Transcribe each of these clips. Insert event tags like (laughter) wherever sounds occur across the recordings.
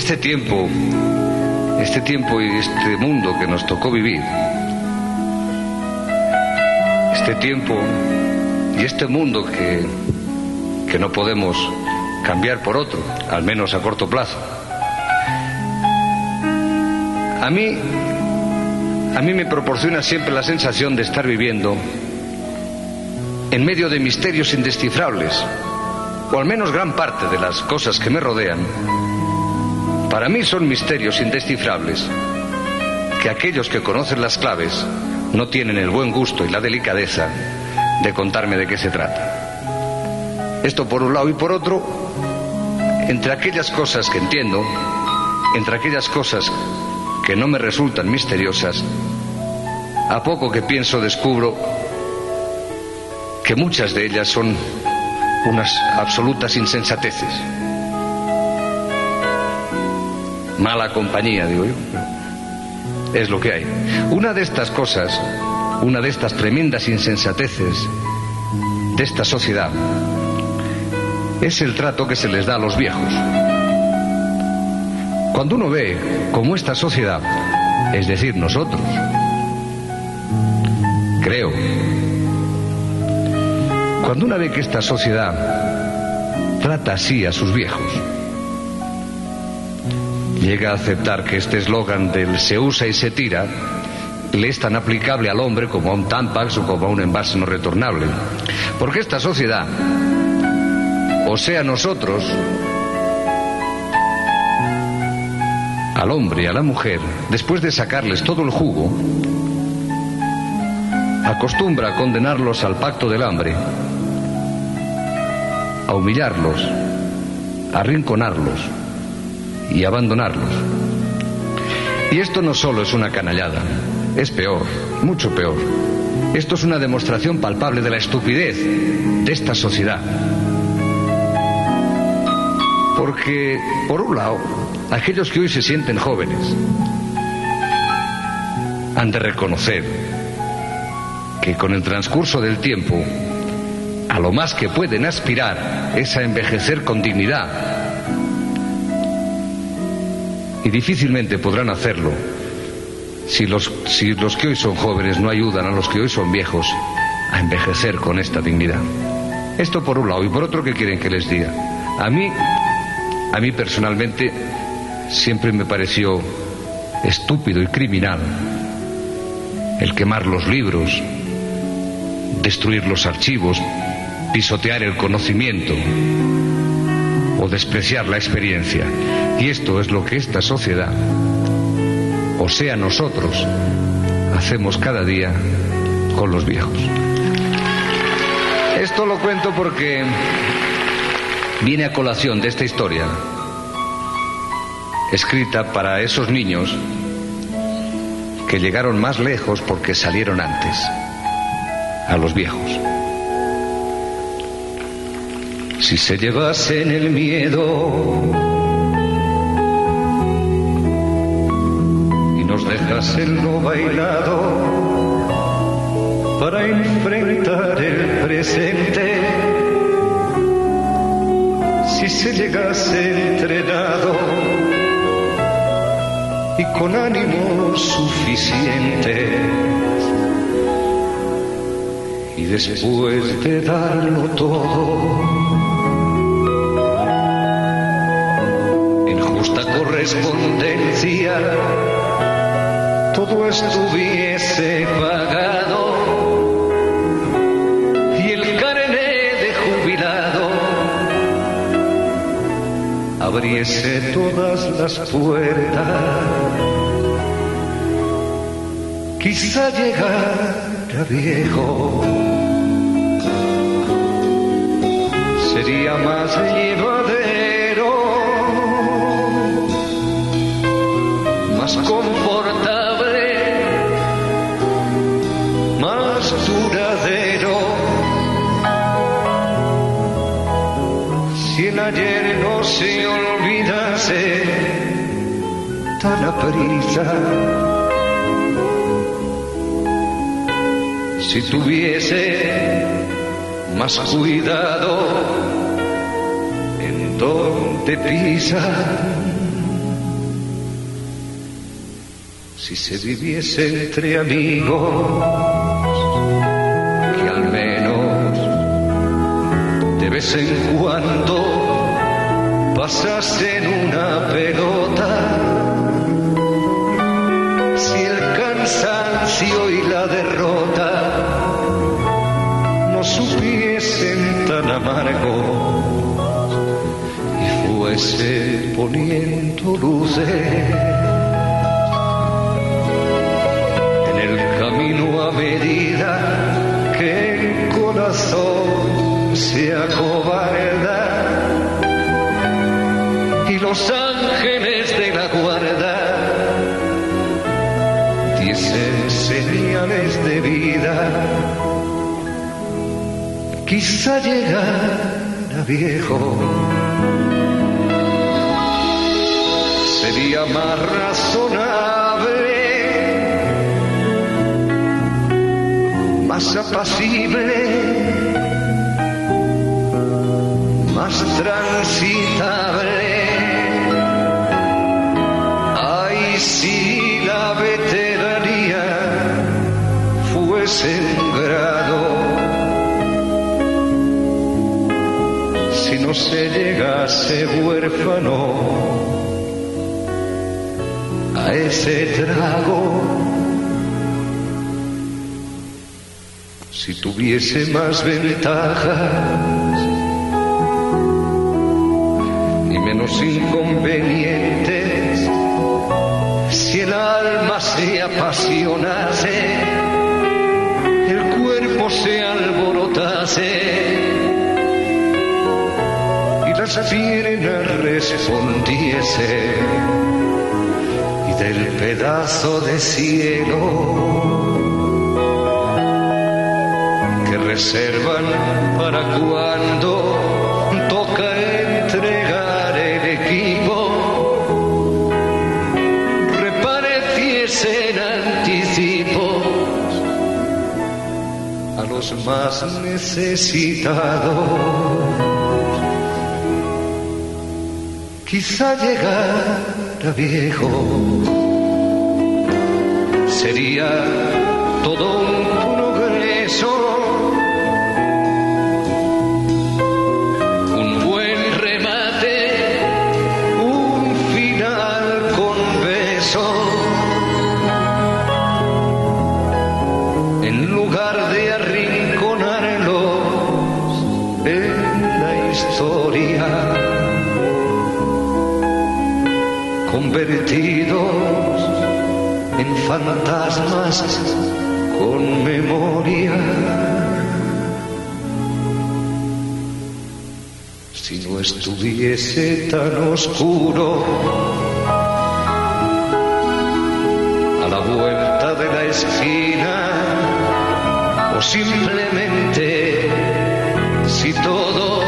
Este tiempo, este tiempo y este mundo que nos tocó vivir, este tiempo y este mundo que, que no podemos cambiar por otro, al menos a corto plazo. A mí, a mí me proporciona siempre la sensación de estar viviendo en medio de misterios indescifrables o al menos gran parte de las cosas que me rodean, para mí son misterios indescifrables que aquellos que conocen las claves no tienen el buen gusto y la delicadeza de contarme de qué se trata. Esto por un lado y por otro, entre aquellas cosas que entiendo, entre aquellas cosas que no me resultan misteriosas, a poco que pienso descubro que muchas de ellas son unas absolutas insensateces. Mala compañía, digo yo. Es lo que hay. Una de estas cosas, una de estas tremendas insensateces de esta sociedad, es el trato que se les da a los viejos. Cuando uno ve cómo esta sociedad, es decir, nosotros, creo, cuando una ve que esta sociedad trata así a sus viejos, llega a aceptar que este eslogan del se usa y se tira le es tan aplicable al hombre como a un Tampax o como a un envase no retornable. Porque esta sociedad, o sea nosotros, al hombre y a la mujer, después de sacarles todo el jugo, acostumbra a condenarlos al pacto del hambre, a humillarlos, a arrinconarlos y abandonarlos. Y esto no solo es una canallada, es peor, mucho peor. Esto es una demostración palpable de la estupidez de esta sociedad. Porque, por un lado, aquellos que hoy se sienten jóvenes han de reconocer que con el transcurso del tiempo, a lo más que pueden aspirar es a envejecer con dignidad. Y difícilmente podrán hacerlo si los, si los que hoy son jóvenes no ayudan a los que hoy son viejos a envejecer con esta dignidad. Esto por un lado. Y por otro, ¿qué quieren que les diga? A mí, a mí personalmente, siempre me pareció estúpido y criminal el quemar los libros, destruir los archivos, pisotear el conocimiento o despreciar la experiencia. Y esto es lo que esta sociedad, o sea nosotros, hacemos cada día con los viejos. Esto lo cuento porque viene a colación de esta historia, escrita para esos niños que llegaron más lejos porque salieron antes, a los viejos. Si se llevasen el miedo y nos dejasen lo bailado para enfrentar el presente, si se llegase entrenado y con ánimo suficiente. Y después de darlo todo, correspondencia, todo estuviese pagado y el carné de jubilado abriese todas las puertas, quizá llegara viejo, sería más tan aprisa, si tuviese más cuidado en donde pisa, si se viviese entre amigos, que al menos de vez en cuando pasasen una pelota, y fuese poniendo luces en el camino a medida que el corazón se acobarda y los ángeles de la guarda diesen señales de vida. Quizá llegara viejo, sería más razonable, más apacible, más transitable. Ay, si la veteranía fuese no se llegase huérfano a ese trago, si tuviese más ventajas y menos inconvenientes, si el alma se apasionase, el cuerpo se alborotase piernas respondiese y del pedazo de cielo que reservan para cuando toca entregar el equipo repareciesen anticipos a los más necesitados. Quizá llegara viejo, sería todo fantasmas con memoria. Si no estuviese tan oscuro, a la vuelta de la esquina, o simplemente si todos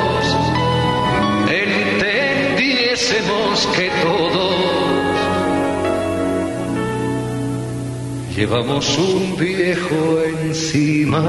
entendiésemos que todos llevamos un viejo encima.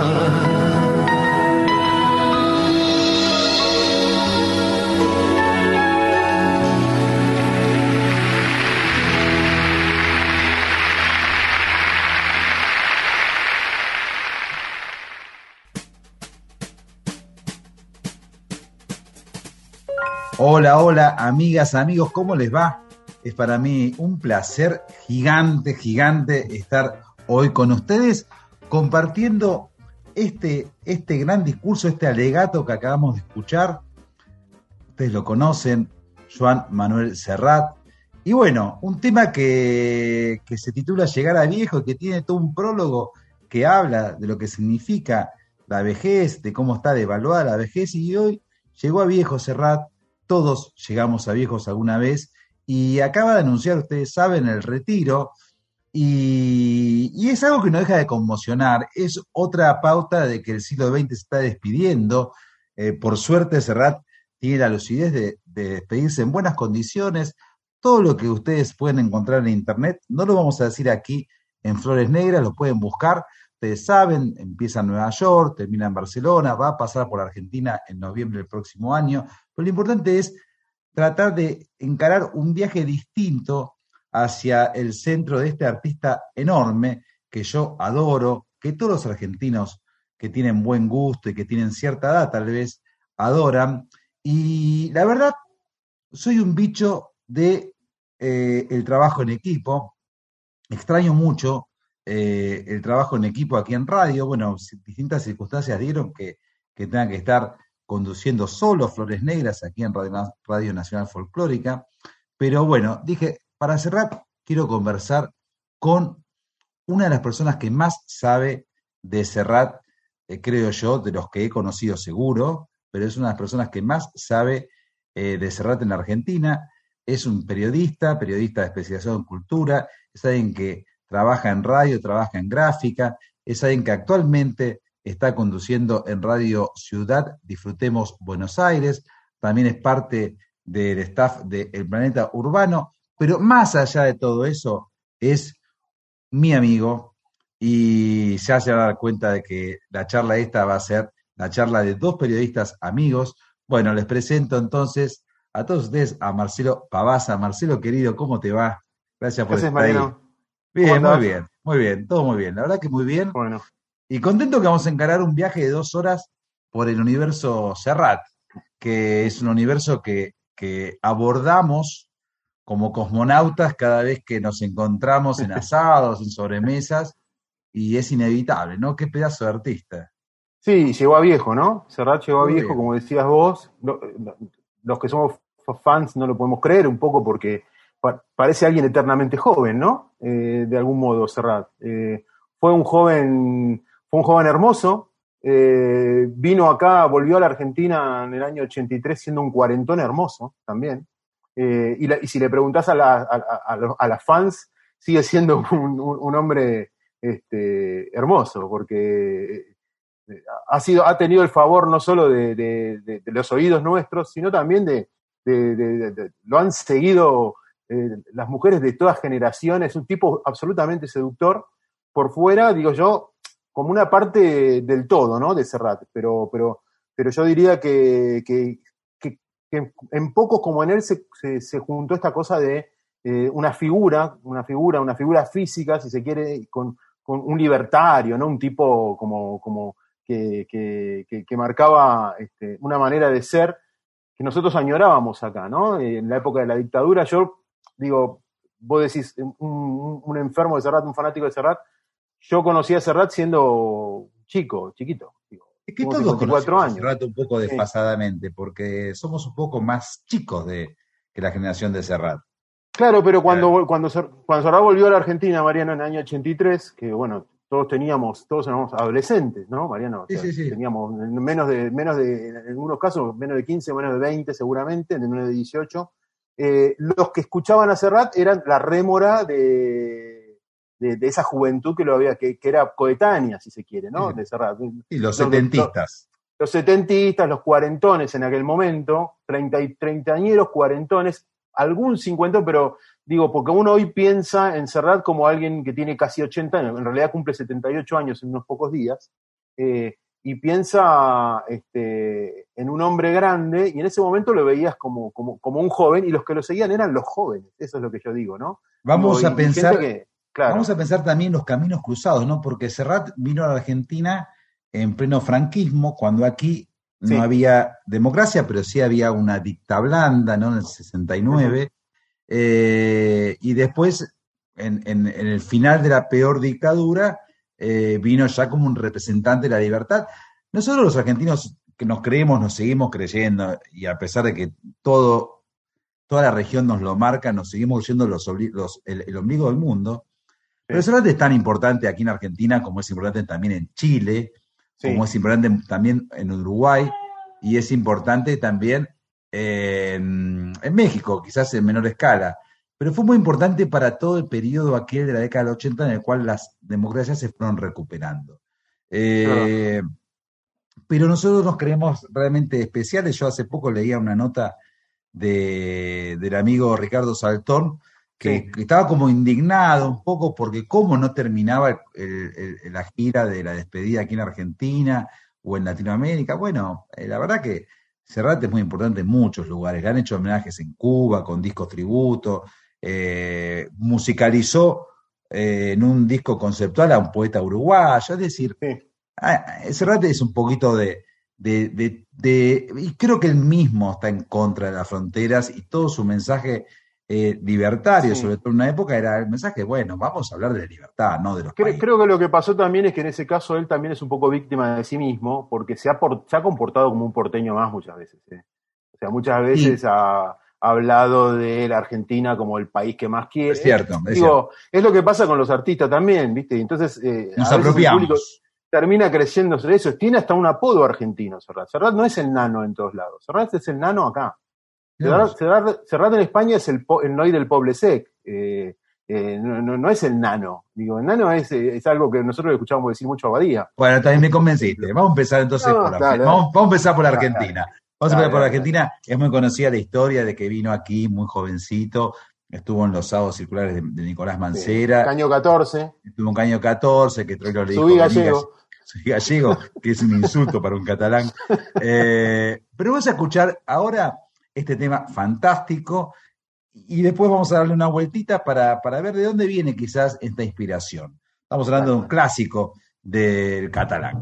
Hola, hola, amigas, amigos, ¿cómo les va? Es para mí un placer gigante, gigante estar hoy con ustedes compartiendo este, este gran discurso, este alegato que acabamos de escuchar. Ustedes lo conocen, Juan Manuel Serrat. Y bueno, un tema que, que se titula Llegar a viejo y que tiene todo un prólogo que habla de lo que significa la vejez, de cómo está devaluada la vejez, y hoy llegó a viejo Serrat, todos llegamos a viejos alguna vez, y acaba de anunciar, ustedes saben, el retiro, y, es algo que no deja de conmocionar, es otra pauta de que el siglo XX se está despidiendo, eh, por suerte Serrat tiene la lucidez de, de despedirse en buenas condiciones, todo lo que ustedes pueden encontrar en Internet, no lo vamos a decir aquí en Flores Negras, lo pueden buscar, ustedes saben, empieza en Nueva York, termina en Barcelona, va a pasar por Argentina en noviembre del próximo año, pero lo importante es tratar de encarar un viaje distinto hacia el centro de este artista enorme que yo adoro, que todos los argentinos que tienen buen gusto y que tienen cierta edad tal vez adoran. Y la verdad, soy un bicho de eh, el trabajo en equipo. Extraño mucho eh, el trabajo en equipo aquí en radio. Bueno, distintas circunstancias dieron que, que tenga que estar conduciendo solo Flores Negras aquí en Radio, Nacional Folclórica. Pero bueno, dije, para cerrar, quiero conversar con una de las personas que más sabe de Serrat, eh, creo yo, de los que he conocido seguro, pero es una de las personas que más sabe eh, de Serrat en la Argentina. Es un periodista, periodista de especialización en cultura, es alguien que trabaja en radio, trabaja en gráfica, es alguien que actualmente está conduciendo en Radio Ciudad Disfrutemos Buenos Aires, también es parte del staff de El Planeta Urbano, pero más allá de todo eso, es mi amigo y ya se va a dar cuenta de que la charla esta va a ser la charla de dos periodistas amigos. Bueno, les presento entonces a todos ustedes a Marcelo Pavasa. Marcelo, querido, ¿cómo te va? Gracias por estar ahí. Bien, muy bien, muy bien, todo muy bien. La verdad que muy bien. Bueno. Y contento que vamos a encarar un viaje de dos horas por el universo Serrat, que es un universo que, que abordamos como cosmonautas cada vez que nos encontramos en asados, en sobremesas, y es inevitable, ¿no? Qué pedazo de artista. Sí, llegó a viejo, ¿no? Serrat llegó a viejo, como decías vos. Los que somos fans no lo podemos creer un poco porque parece alguien eternamente joven, ¿no? Eh, de algún modo, Serrat. Eh, fue un joven, fue un joven hermoso. Eh, vino acá, volvió a la Argentina en el año 83 siendo un cuarentón hermoso también. Y, si le preguntás a, las fans, sigue siendo (laughs) un, hombre este, hermoso, porque ha, sido, ha tenido el favor no solo de, los oídos nuestros, sino también de, lo han seguido eh, las mujeres de todas generaciones, un tipo absolutamente seductor por fuera, digo yo, como una parte del todo, ¿no? De Serrat, pero, pero, pero yo diría que, que, en pocos como en él se, se, juntó esta cosa de eh, una figura, una figura, una figura física, si se quiere, con, con un libertario, ¿no? Un tipo como, como que, que marcaba este, una manera de ser que nosotros añorábamos acá, ¿no? En la época de la dictadura, yo digo, vos decís, un, enfermo de Serrat, un fanático de Serrat, yo conocí a Serrat siendo chico, chiquito. es que todos conocemos años. Serrat un poco desfasadamente, porque somos un poco más chicos de, que la generación de Serrat. Claro, pero cuando, cuando, cuando Serrat volvió a la Argentina, Mariano, en el año 83, que bueno, todos teníamos, todos éramos adolescentes, ¿no, Mariano? sí, sí, sí. Teníamos menos de, menos de, en algunos casos, menos de 15, menos de 20 seguramente, en menos de 18. Eh, los que escuchaban a Serrat eran la rémora de, de, esa juventud que lo había, que, era coetánea, si se quiere, ¿no? De Serrat. Y los setentistas. Los, setentistas, los cuarentones en aquel momento, treinta y treintañeros, cuarentones, algún cincuenta, pero digo, porque uno hoy piensa en Serrat como alguien que tiene casi 80 años, en realidad cumple 78 años en unos pocos días, eh, y piensa este, en un hombre grande y en ese momento lo veías como, como, como, un joven y los que lo seguían eran los jóvenes, eso es lo que yo digo, ¿no? Vamos a pensar, vamos a pensar también los caminos cruzados, ¿no? Porque Serrat vino a la Argentina en pleno franquismo, cuando aquí no había democracia, pero sí había una dicta blanda, ¿no? En el 69, eh, y después, en, en el final de la peor dictadura, eh, vino ya como un representante de la libertad. Nosotros los argentinos que nos creemos, nos seguimos creyendo, y a pesar de que todo, toda la región nos lo marca, nos seguimos siendo los, el, ombligo del mundo. Pero Cerrate es tan importante aquí en Argentina como es importante también en Chile, como es importante también en Uruguay y es importante también en, México, quizás en menor escala. Pero fue muy importante para todo el periodo aquel de la década del 80 en el cual las democracias se fueron recuperando. Eh, pero nosotros nos creemos realmente especiales. Yo hace poco leía una nota de, del amigo Ricardo Saltón, que, estaba como indignado un poco porque cómo no terminaba la gira de la despedida aquí en Argentina o en Latinoamérica. Bueno, eh, la verdad que Serrat es muy importante en muchos lugares. Le han hecho homenajes en Cuba con discos tributo, eh, musicalizó eh, en un disco conceptual a un poeta uruguayo. Es decir, Serrat es un poquito de, y creo que él mismo está en contra de las fronteras y todo su mensaje eh, libertario, sobre todo en una época, era el mensaje, bueno, vamos a hablar de libertad, no de los creo, creo, que lo que pasó también es que en ese caso él también es un poco víctima de sí mismo, porque se ha, se ha comportado como un porteño más muchas veces. ¿eh? O sea, muchas veces ha, hablado de la Argentina como el país que más quiere. Es cierto, es, Digo, es lo que pasa con los artistas también, ¿viste? Entonces, eh, nos apropiamos termina creciendo sobre eso. Tiene hasta un apodo argentino, Serrat. Serrat no es el nano en todos lados. Serrat es el nano acá. Serrat, en España es el, el Noy del Poble Sec. Eh, eh, no, es el nano. Digo, el nano es, es algo que nosotros escuchamos decir mucho a Badía. Bueno, también me convenciste. Vamos a empezar entonces por, vamos, a empezar por Argentina. Vamos a empezar por Argentina. Es muy conocida la historia de que vino aquí muy jovencito, estuvo en los sábados circulares de, Nicolás Mancera. caño 14. Estuvo en Caño 14, que Troilo le dijo. Subí gallego soy gallego, que es un insulto para un catalán. (laughs) Eh, pero vamos a escuchar ahora este tema fantástico y después vamos a darle una vueltita para, para ver de dónde viene quizás esta inspiración. Estamos hablando de un clásico del catalán.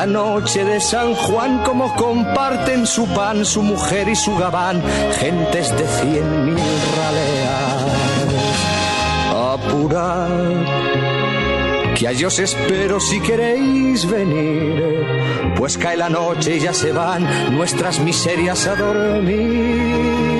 la noche de San Juan, como comparten su pan, su mujer y su gabán, gentes de cien mil raleas. Apurad, que a os espero si queréis venir, pues cae la noche y ya se van nuestras miserias a dormir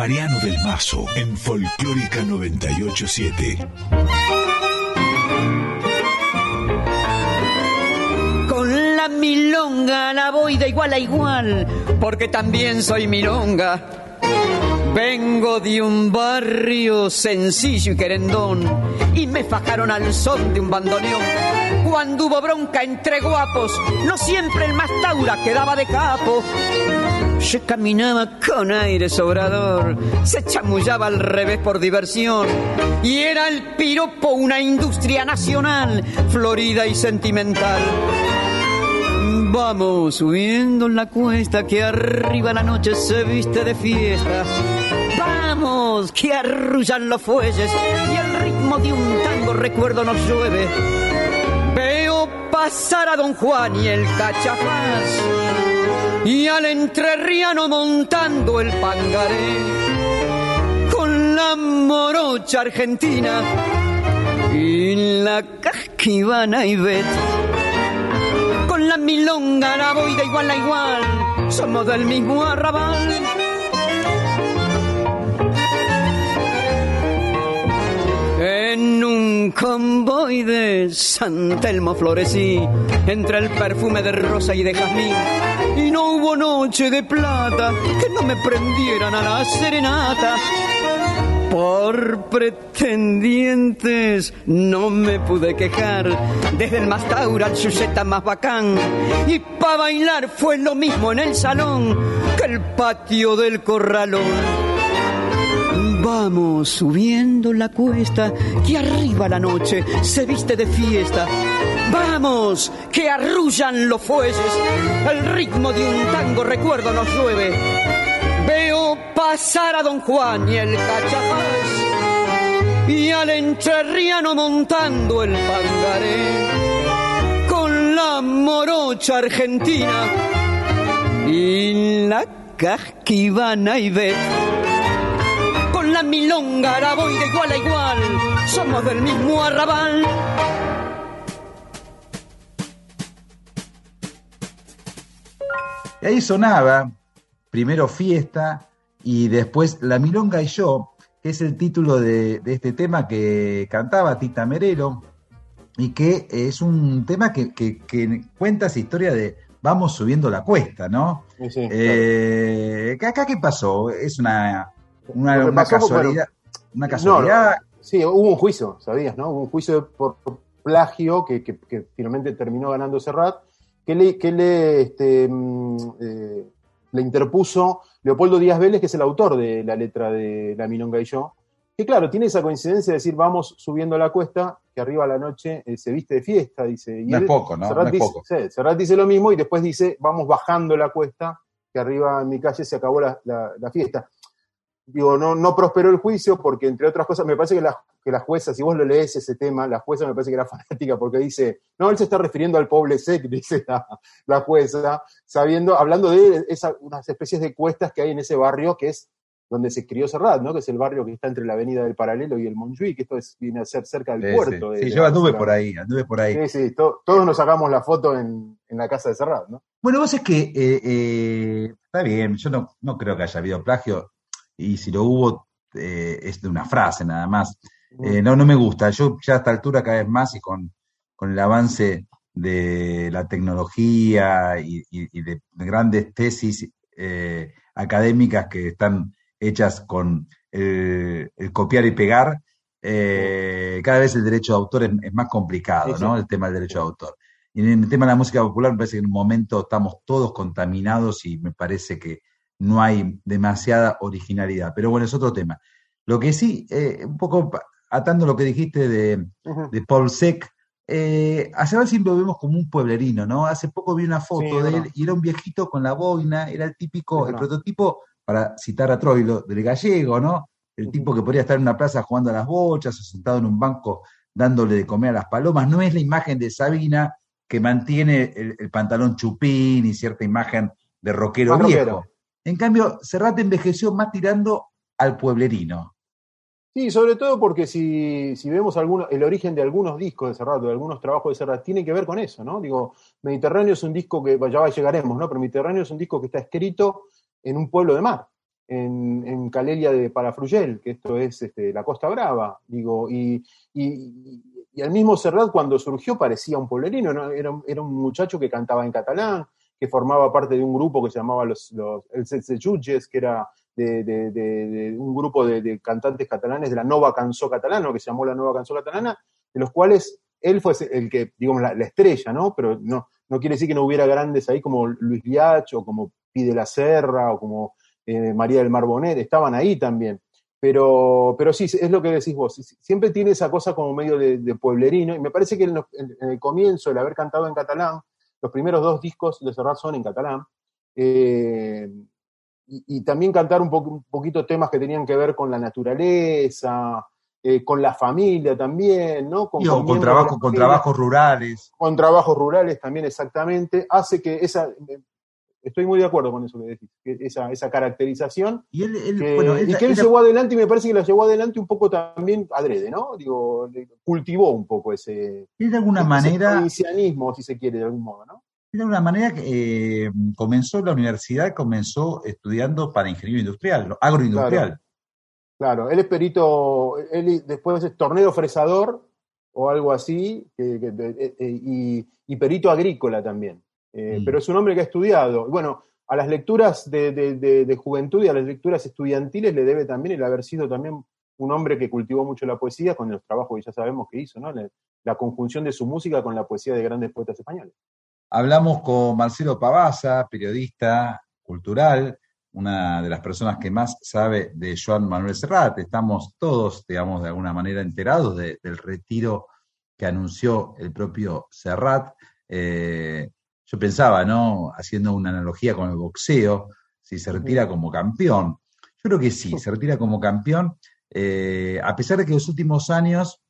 Mariano del Mazo en Folclórica 987. Con la milonga la voy de igual a igual, porque también soy milonga Vengo de un barrio sencillo y querendón y me fajaron al son de un bandoneón. Cuando hubo bronca entre guapos, no siempre el más taura quedaba de capo. Se caminaba con aire sobrador, se chamullaba al revés por diversión. Y era el piropo una industria nacional, florida y sentimental. Vamos subiendo la cuesta que arriba la noche se viste de fiesta. Vamos, que arrullan los fuelles y el ritmo de un tango recuerdo nos llueve. Veo pasar a Don Juan y el cachafaz y al entrerriano montando el pangaré con la morocha argentina y la casquivana y bet con la milonga la de igual a igual somos del mismo arrabal En un convoy de San Telmo florecí, entre el perfume de rosa y de jazmín, y no hubo noche de plata que no me prendieran a la serenata. Por pretendientes no me pude quejar, desde el más taura al más bacán, y pa' bailar fue lo mismo en el salón que el patio del corralón. Vamos subiendo la cuesta, que arriba la noche se viste de fiesta. Vamos, que arrullan los fuelles, el ritmo de un tango recuerdo nos llueve. Veo pasar a Don Juan y el cachapaz, y al entrerriano montando el pangaré, con la morocha argentina y la casquivana y la milonga la voy de igual a igual, somos del mismo arrabal. Y ahí sonaba primero Fiesta y después La Milonga y yo, que es el título de, de este tema que cantaba Tita Merelo y que es un tema que, que, que cuenta esa historia de vamos subiendo la cuesta, ¿no? Sí, sí, Eh, ¿Acá qué pasó? Es una, una, pasó casualidad. Una No, casualidad. no, sí, hubo un juicio, ¿sabías, no? Hubo un juicio por plagio que, que- que finalmente terminó ganando Serrat, que le, que le, este, mm, eh, le interpuso Leopoldo Díaz Vélez, que es el autor de la letra de La Milonga y yo, que claro, tiene esa coincidencia de decir, vamos subiendo la cuesta, que arriba a la noche eh, se viste de fiesta, dice. Y No es él- poco, ¿no? Serrat No es dice, poco. sí, Serrat dice lo mismo y después dice, vamos bajando la cuesta, que arriba en mi calle se acabó la, la- la fiesta digo, no, no prosperó el juicio porque, entre otras cosas, me parece que la, que la jueza, si vos lo lees ese tema, la jueza me parece que era (laughs) fanática porque dice, no, él se está refiriendo al pobre sec, dice la, la jueza, sabiendo, hablando de esa, unas especies de cuestas que hay en ese barrio que es donde se crió Serrat, ¿no? Que es el barrio que está entre la avenida del Paralelo y el Montjuic, que esto es, viene a ser cerca del Sí, puerto. sí. de- Sí, de yo anduve por ahí, anduve por ahí. Sí, sí, to- todos nos sacamos la foto en, en la casa de Serrat, ¿no? Bueno, vos es que eh, eh, está bien, yo no, no creo que haya habido plagio, y si lo hubo, eh, es de una frase nada más. Eh, no, no me gusta. Yo ya a esta altura cada vez más y con, con el avance de la tecnología y, y- y de grandes tesis eh, académicas que están hechas con el, el copiar y pegar, cada vez el derecho de autor es, es más complicado, Sí, sí. ¿no? El tema del derecho de autor. Y en el tema de la música popular me parece que en un momento estamos todos contaminados y me parece que no hay demasiada originalidad. Pero bueno, es otro tema. Lo que sí, eh, un poco atando lo que dijiste de, de Paul Sec, eh, a Sebas siempre lo vemos como un pueblerino, ¿no? Hace poco vi una foto Sí, de él y era un viejito con la boina, era el típico, el prototipo, para citar a Troilo, del gallego, ¿no? El tipo que podría estar en una plaza jugando a las bochas o sentado en un banco dándole de comer a las palomas. No es la imagen de Sabina que mantiene el, el pantalón chupín y cierta imagen de rockero Más viejo. rockero. En cambio, Serrat envejeció más tirando al pueblerino. Sí, sobre todo porque si, si vemos el origen de algunos discos de Serrat, de algunos trabajos de Serrat, tiene que ver con eso, ¿no? Digo, Mediterráneo es un disco que, ya llegaremos, ¿no? Pero Mediterráneo es un disco que está escrito en un pueblo de mar, en, en Calelia de Palafrugell, que esto es este, la Costa Brava, digo, y, y, y el mismo Serrat cuando surgió parecía un pueblerino, ¿no? Era, era un muchacho que cantaba en catalán, que formaba parte de un grupo que se llamaba los, los el Setze Jutges, que era de, un grupo de, cantantes catalanes de la Nova Cançó Catalana, que se llamó la Nova Cançó Catalana, de los cuales él fue el que, digamos, la, estrella, ¿no? Pero no, no quiere decir que no hubiera grandes ahí como Luis Liach o como Pide la Serra o como eh, María del Mar Bonet, estaban ahí también. Pero, pero sí, es lo que decís vos, siempre tiene esa cosa como medio de, pueblerino, y me parece que en, el comienzo, el haber cantado en catalán, los primeros dos discos de Serrat son en catalán, eh, y, también cantar un, un, poquito temas que tenían que ver con la naturaleza, eh, con la familia también, ¿no? Con, con, trabajo, con trabajos rurales. Con trabajos rurales también, exactamente. Hace que esa. Estoy muy de acuerdo con eso que decís, esa, esa caracterización. Y, él, que, y que él llevó adelante, y me parece que la llevó adelante un poco también adrede, ¿no? Digo, cultivó un poco ese. de alguna manera. si se quiere, de algún modo, ¿no? De alguna manera que eh, comenzó la universidad, comenzó estudiando para ingeniero industrial, agroindustrial. Claro, él es perito, él después es tornero fresador o algo así, eh, eh, y, perito agrícola también. Eh, mm. Pero es un hombre que ha estudiado. Bueno, a las lecturas de, juventud y a las lecturas estudiantiles le debe también el haber sido también un hombre que cultivó mucho la poesía con los trabajos que ya sabemos que hizo, ¿no? La, conjunción de su música con la poesía de grandes poetas españoles. Hablamos con Marcelo Pavasa, periodista cultural, una de las personas que más sabe de Joan Manuel Serrat. Estamos todos, digamos, de alguna manera enterados del retiro que anunció el propio Serrat. Eh, yo pensaba, ¿no? Haciendo una analogía con el boxeo, si se retira como campeón. Yo creo que sí, se retira como campeón, eh, a pesar de que los últimos años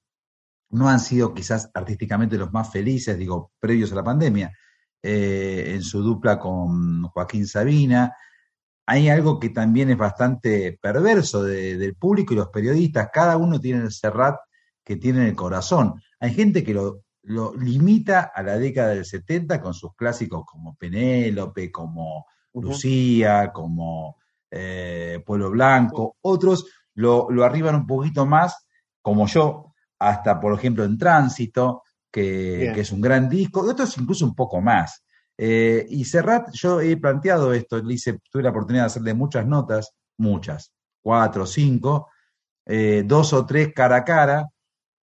no han sido quizás artísticamente los más felices, digo, previos a la pandemia, eh, en su dupla con Joaquín Sabina, hay algo que también es bastante perverso del público y los periodistas. Cada uno tiene el Serrat que tiene en el corazón. Hay gente que lo, limita a la década del 70 con sus clásicos como Penélope, como Lucía, como eh, Pueblo Blanco. Otros lo, arriban un poquito más, como yo, hasta por ejemplo en Tránsito, que, que, es un gran disco, y otros incluso un poco más. Eh, y Serrat, yo he planteado esto, le hice, tuve la oportunidad de hacerle muchas notas, muchas, cuatro, cinco, eh, dos o tres cara a cara,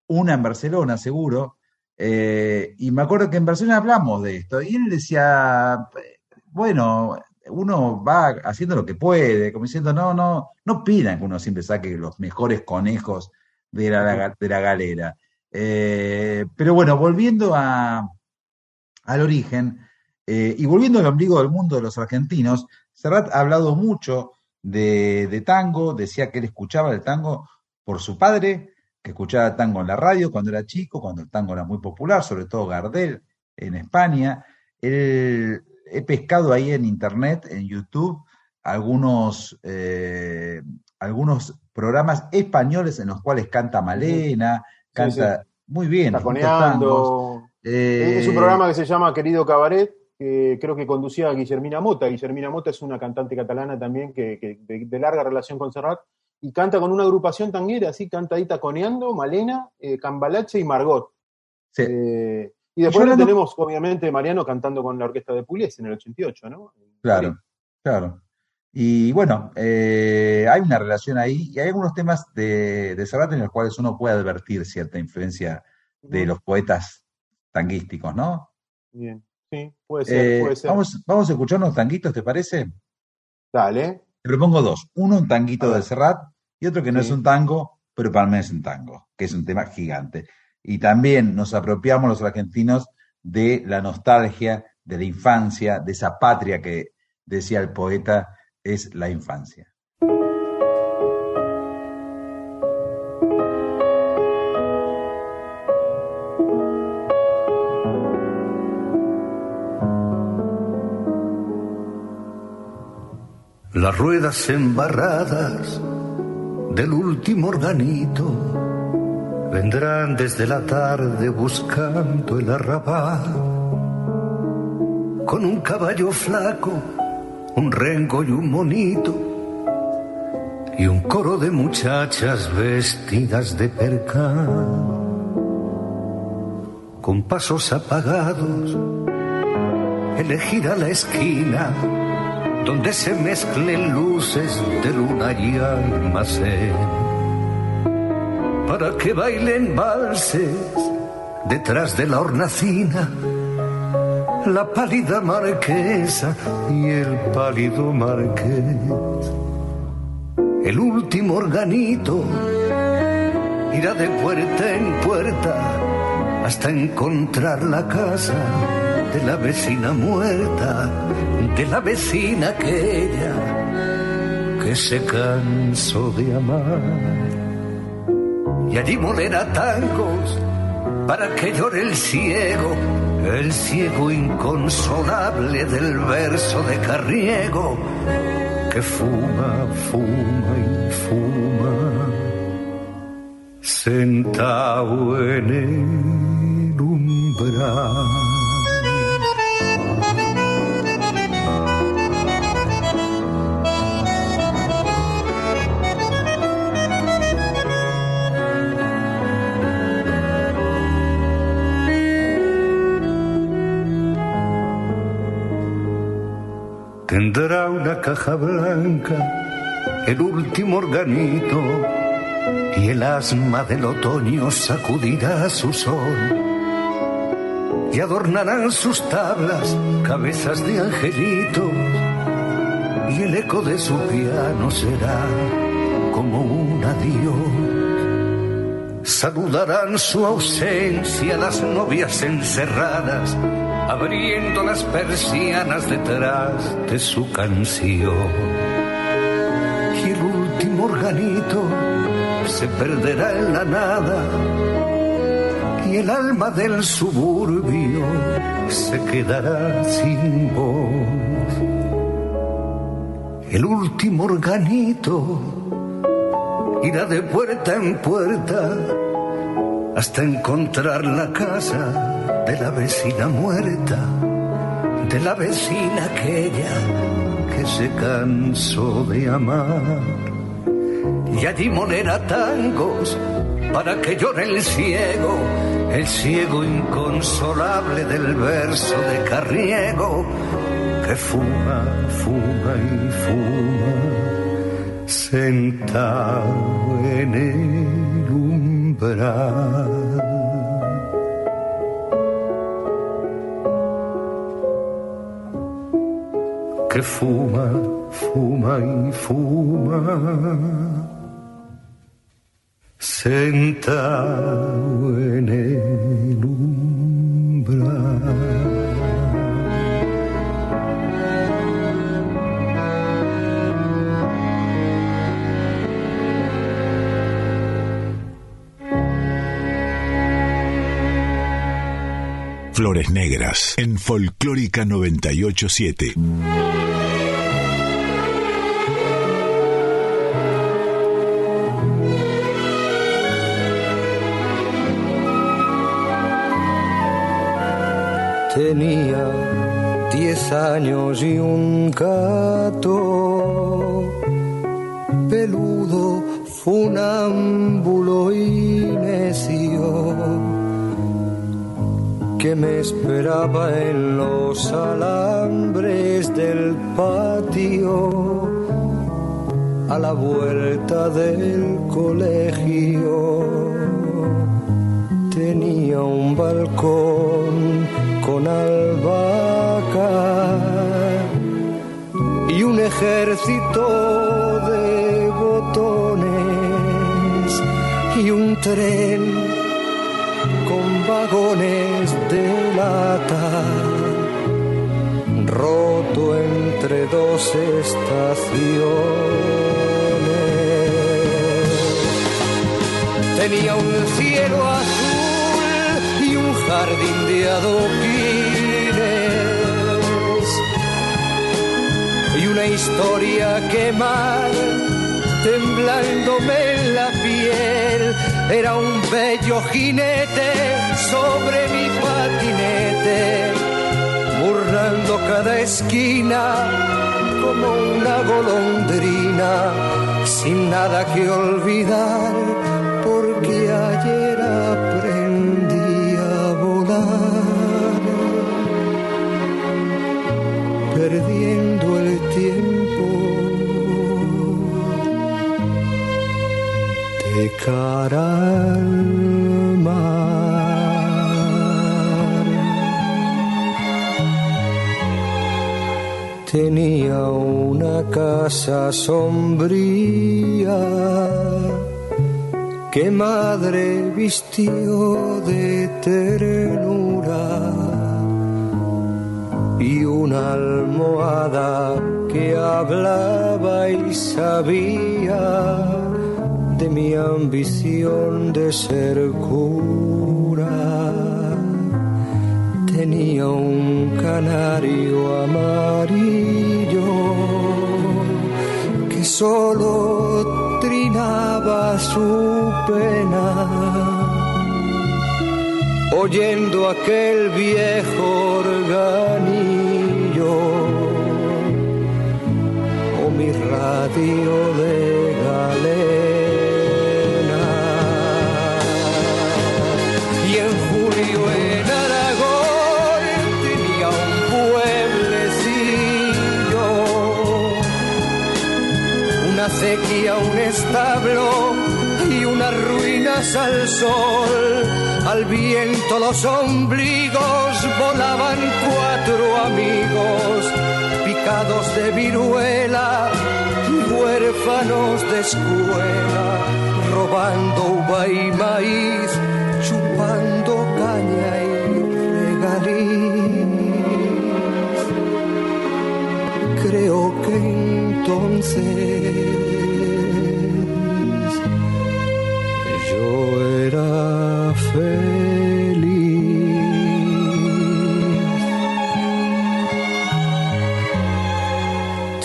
una en Barcelona seguro, eh, y me acuerdo que en Barcelona hablamos de esto, y él decía, bueno, uno va haciendo lo que puede, como diciendo, no, no, no pidan que uno siempre saque los mejores conejos de la, de la galera. pero bueno, volviendo al origen, eh, y volviendo al ombligo del mundo de los argentinos, Serrat ha hablado mucho de, tango, decía que él escuchaba el tango por su padre, que escuchaba tango en la radio cuando era chico, cuando el tango era muy popular, sobre todo Gardel en España. he pescado ahí en internet, en YouTube, algunos, eh, algunos programas españoles en los cuales canta Malena, canta muy bien. Taconeando. es un eh, programa que se llama Querido Cabaret, creo que conducía a Guillermina Mota. Guillermina Mota es una cantante catalana también que, de, larga relación con Serrat y canta con una agrupación tanguera, así, canta ahí taconeando, Malena, eh, Cambalache y Margot. Eh, y después tenemos, obviamente, Mariano cantando con la orquesta de Pugliese en el 88, ¿no? Claro, claro. Y bueno, eh, hay una relación ahí y hay algunos temas de, de Serrat en los cuales uno puede advertir cierta influencia de los poetas tanguísticos, ¿no? Bien. Sí, puede ser, puede ser. Vamos, vamos a escuchar unos tanguitos, ¿te parece? Dale. Propongo dos. Uno, un tanguito de Serrat, y otro que no es un tango, pero para mí es un tango, que es un tema gigante. Y también nos apropiamos los argentinos de la nostalgia, de la infancia, de esa patria que decía el poeta, es la infancia. Las ruedas embarradas del último organito vendrán desde la tarde buscando el arrabal. Con un caballo flaco, un rengo y un monito y un coro de muchachas vestidas de percal. Con pasos apagados elegir a la esquina donde se mezclen luces de luna y almacén, para que bailen valses detrás de la hornacina, la pálida marquesa y el pálido marqués. El último organito irá de puerta en puerta hasta encontrar la casa de la vecina muerta, de la vecina aquella que se cansó de amar. Y allí molera tangos para que llore el ciego, el ciego inconsolable del verso de Carriego, que fuma, fuma y fuma, sentado en el umbral. Tendrá una caja blanca, el último organito, y el asma del otoño sacudirá su sol. Y adornarán sus tablas cabezas de angelitos, y el eco de su piano será como un adiós. Saludarán su ausencia las novias encerradas abriendo las persianas detrás de su canción. Y el último organito se perderá en la nada y el alma del suburbio se quedará sin voz. El último organito irá de puerta en puerta hasta encontrar la casa de la vecina muerta, de la vecina aquella que se cansó de amar. Y allí monera tangos para que llore el ciego, el ciego inconsolable del verso de Carriego, que fuma, fuma y fuma, sentado en el umbral. Fuma, fuma y fuma, sentado en el umbral. Flores Negras en Folclórica 987. Años y un gato peludo, funámbulo y necio que me esperaba en los alambres del patio a la vuelta del colegio. Ejército de botones y un tren vagones de lata, roto entre dos estaciones. Tenía un cielo azul y un jardín de adoquines una historia que mal temblándome en la piel. Era un bello jinete sobre mi patinete, burlando cada esquina como una golondrina, sin nada que olvidar, escuchar. Tenía una casa sombría que madre vistió de ternura y una almohada que hablaba y sabía mi ambición de ser cura tenía un canario amarillo que solo trinaba su pena. Oyendo aquel viejo organillo un establo y unas ruinas al sol. Al viento los ombligos volaban cuatro amigos, picados de viruela, huérfanos de escuela, robando uva y maíz, chupando caña y regaliz. Creo que entonces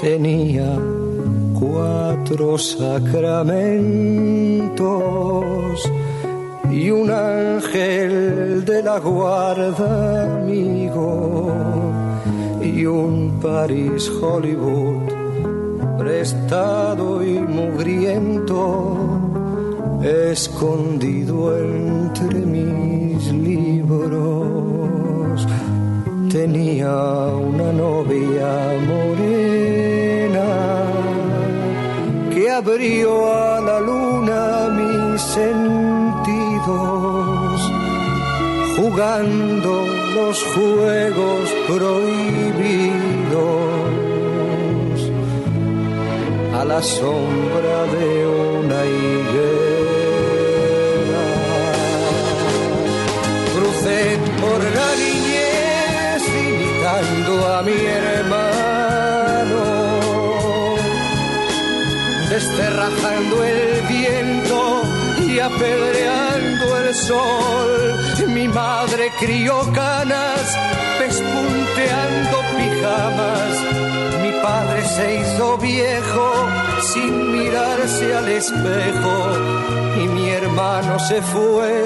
Tenía cuatro sacramentos y un ángel de la guarda amigo y un París Hollywood prestado y mugriento escondido entre mis libros. Tenía una novia morena abrió a la luna mis sentidos, jugando los juegos prohibidos a la sombra de una higuera. por la niñez imitando a mi hermano, desterrajando el viento y apedreando el sol. Mi madre crió canas, pespunteando pijamas. Mi padre se hizo viejo sin mirarse al espejo y mi hermano se fue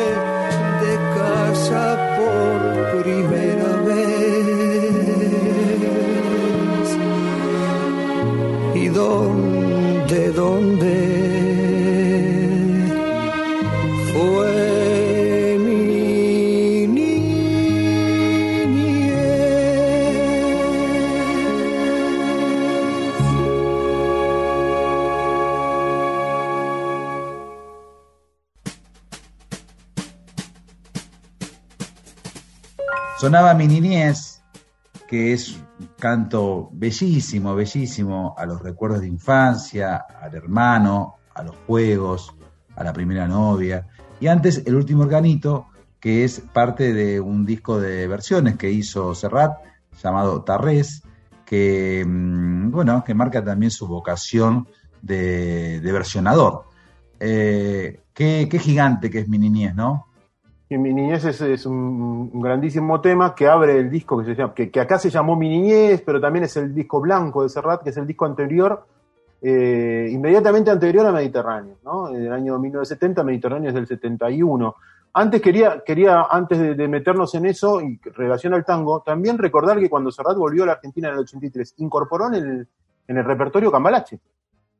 por primera vez. ¿Y dónde, dónde? Sonaba Mi Niñez, que es canto bellísimo, bellísimo a los recuerdos de infancia, al hermano, a los juegos, a la primera novia. Y antes el último organito, que es parte de un disco de versiones que hizo Serrat, llamado Tarrés, que, mm, bueno, que marca también su vocación de, versionador. Eh, qué, qué, gigante que es mi niñez, ¿no? Y Mi niñez es, un, grandísimo tema que abre el disco que, se llama, que, acá se llamó Mi niñez, pero también es el disco blanco de Serrat, que es el disco anterior, eh, inmediatamente anterior a Mediterráneo, ¿no? En el año 1970, Mediterráneo es del 71. Antes quería, quería antes de, meternos en eso, y relación al tango, también recordar que cuando Serrat volvió a la Argentina en el 83, incorporó en el, en el repertorio Cambalache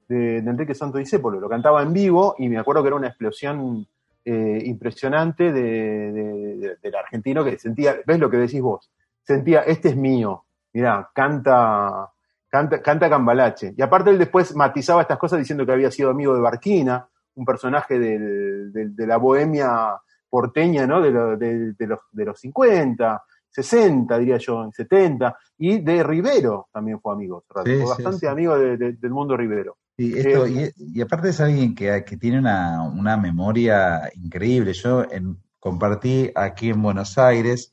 de, de Enrique Santo Discépolo, lo cantaba en vivo y me acuerdo que era una explosión eh, impresionante de, del argentino que sentía, ¿ves lo que decís vos? Sentía, este es mío, mirá, canta, canta, canta Cambalache. Y aparte él después matizaba estas cosas diciendo que había sido amigo de Barquina, un personaje de la bohemia porteña, ¿no? De, los, de los 50, 60, diría yo, en 70, y de Rivero también fue amigo, fue bastante amigo del mundo Rivero. Eh, y, aparte es alguien que, tiene una, memoria increíble. Yo compartí aquí en Buenos Aires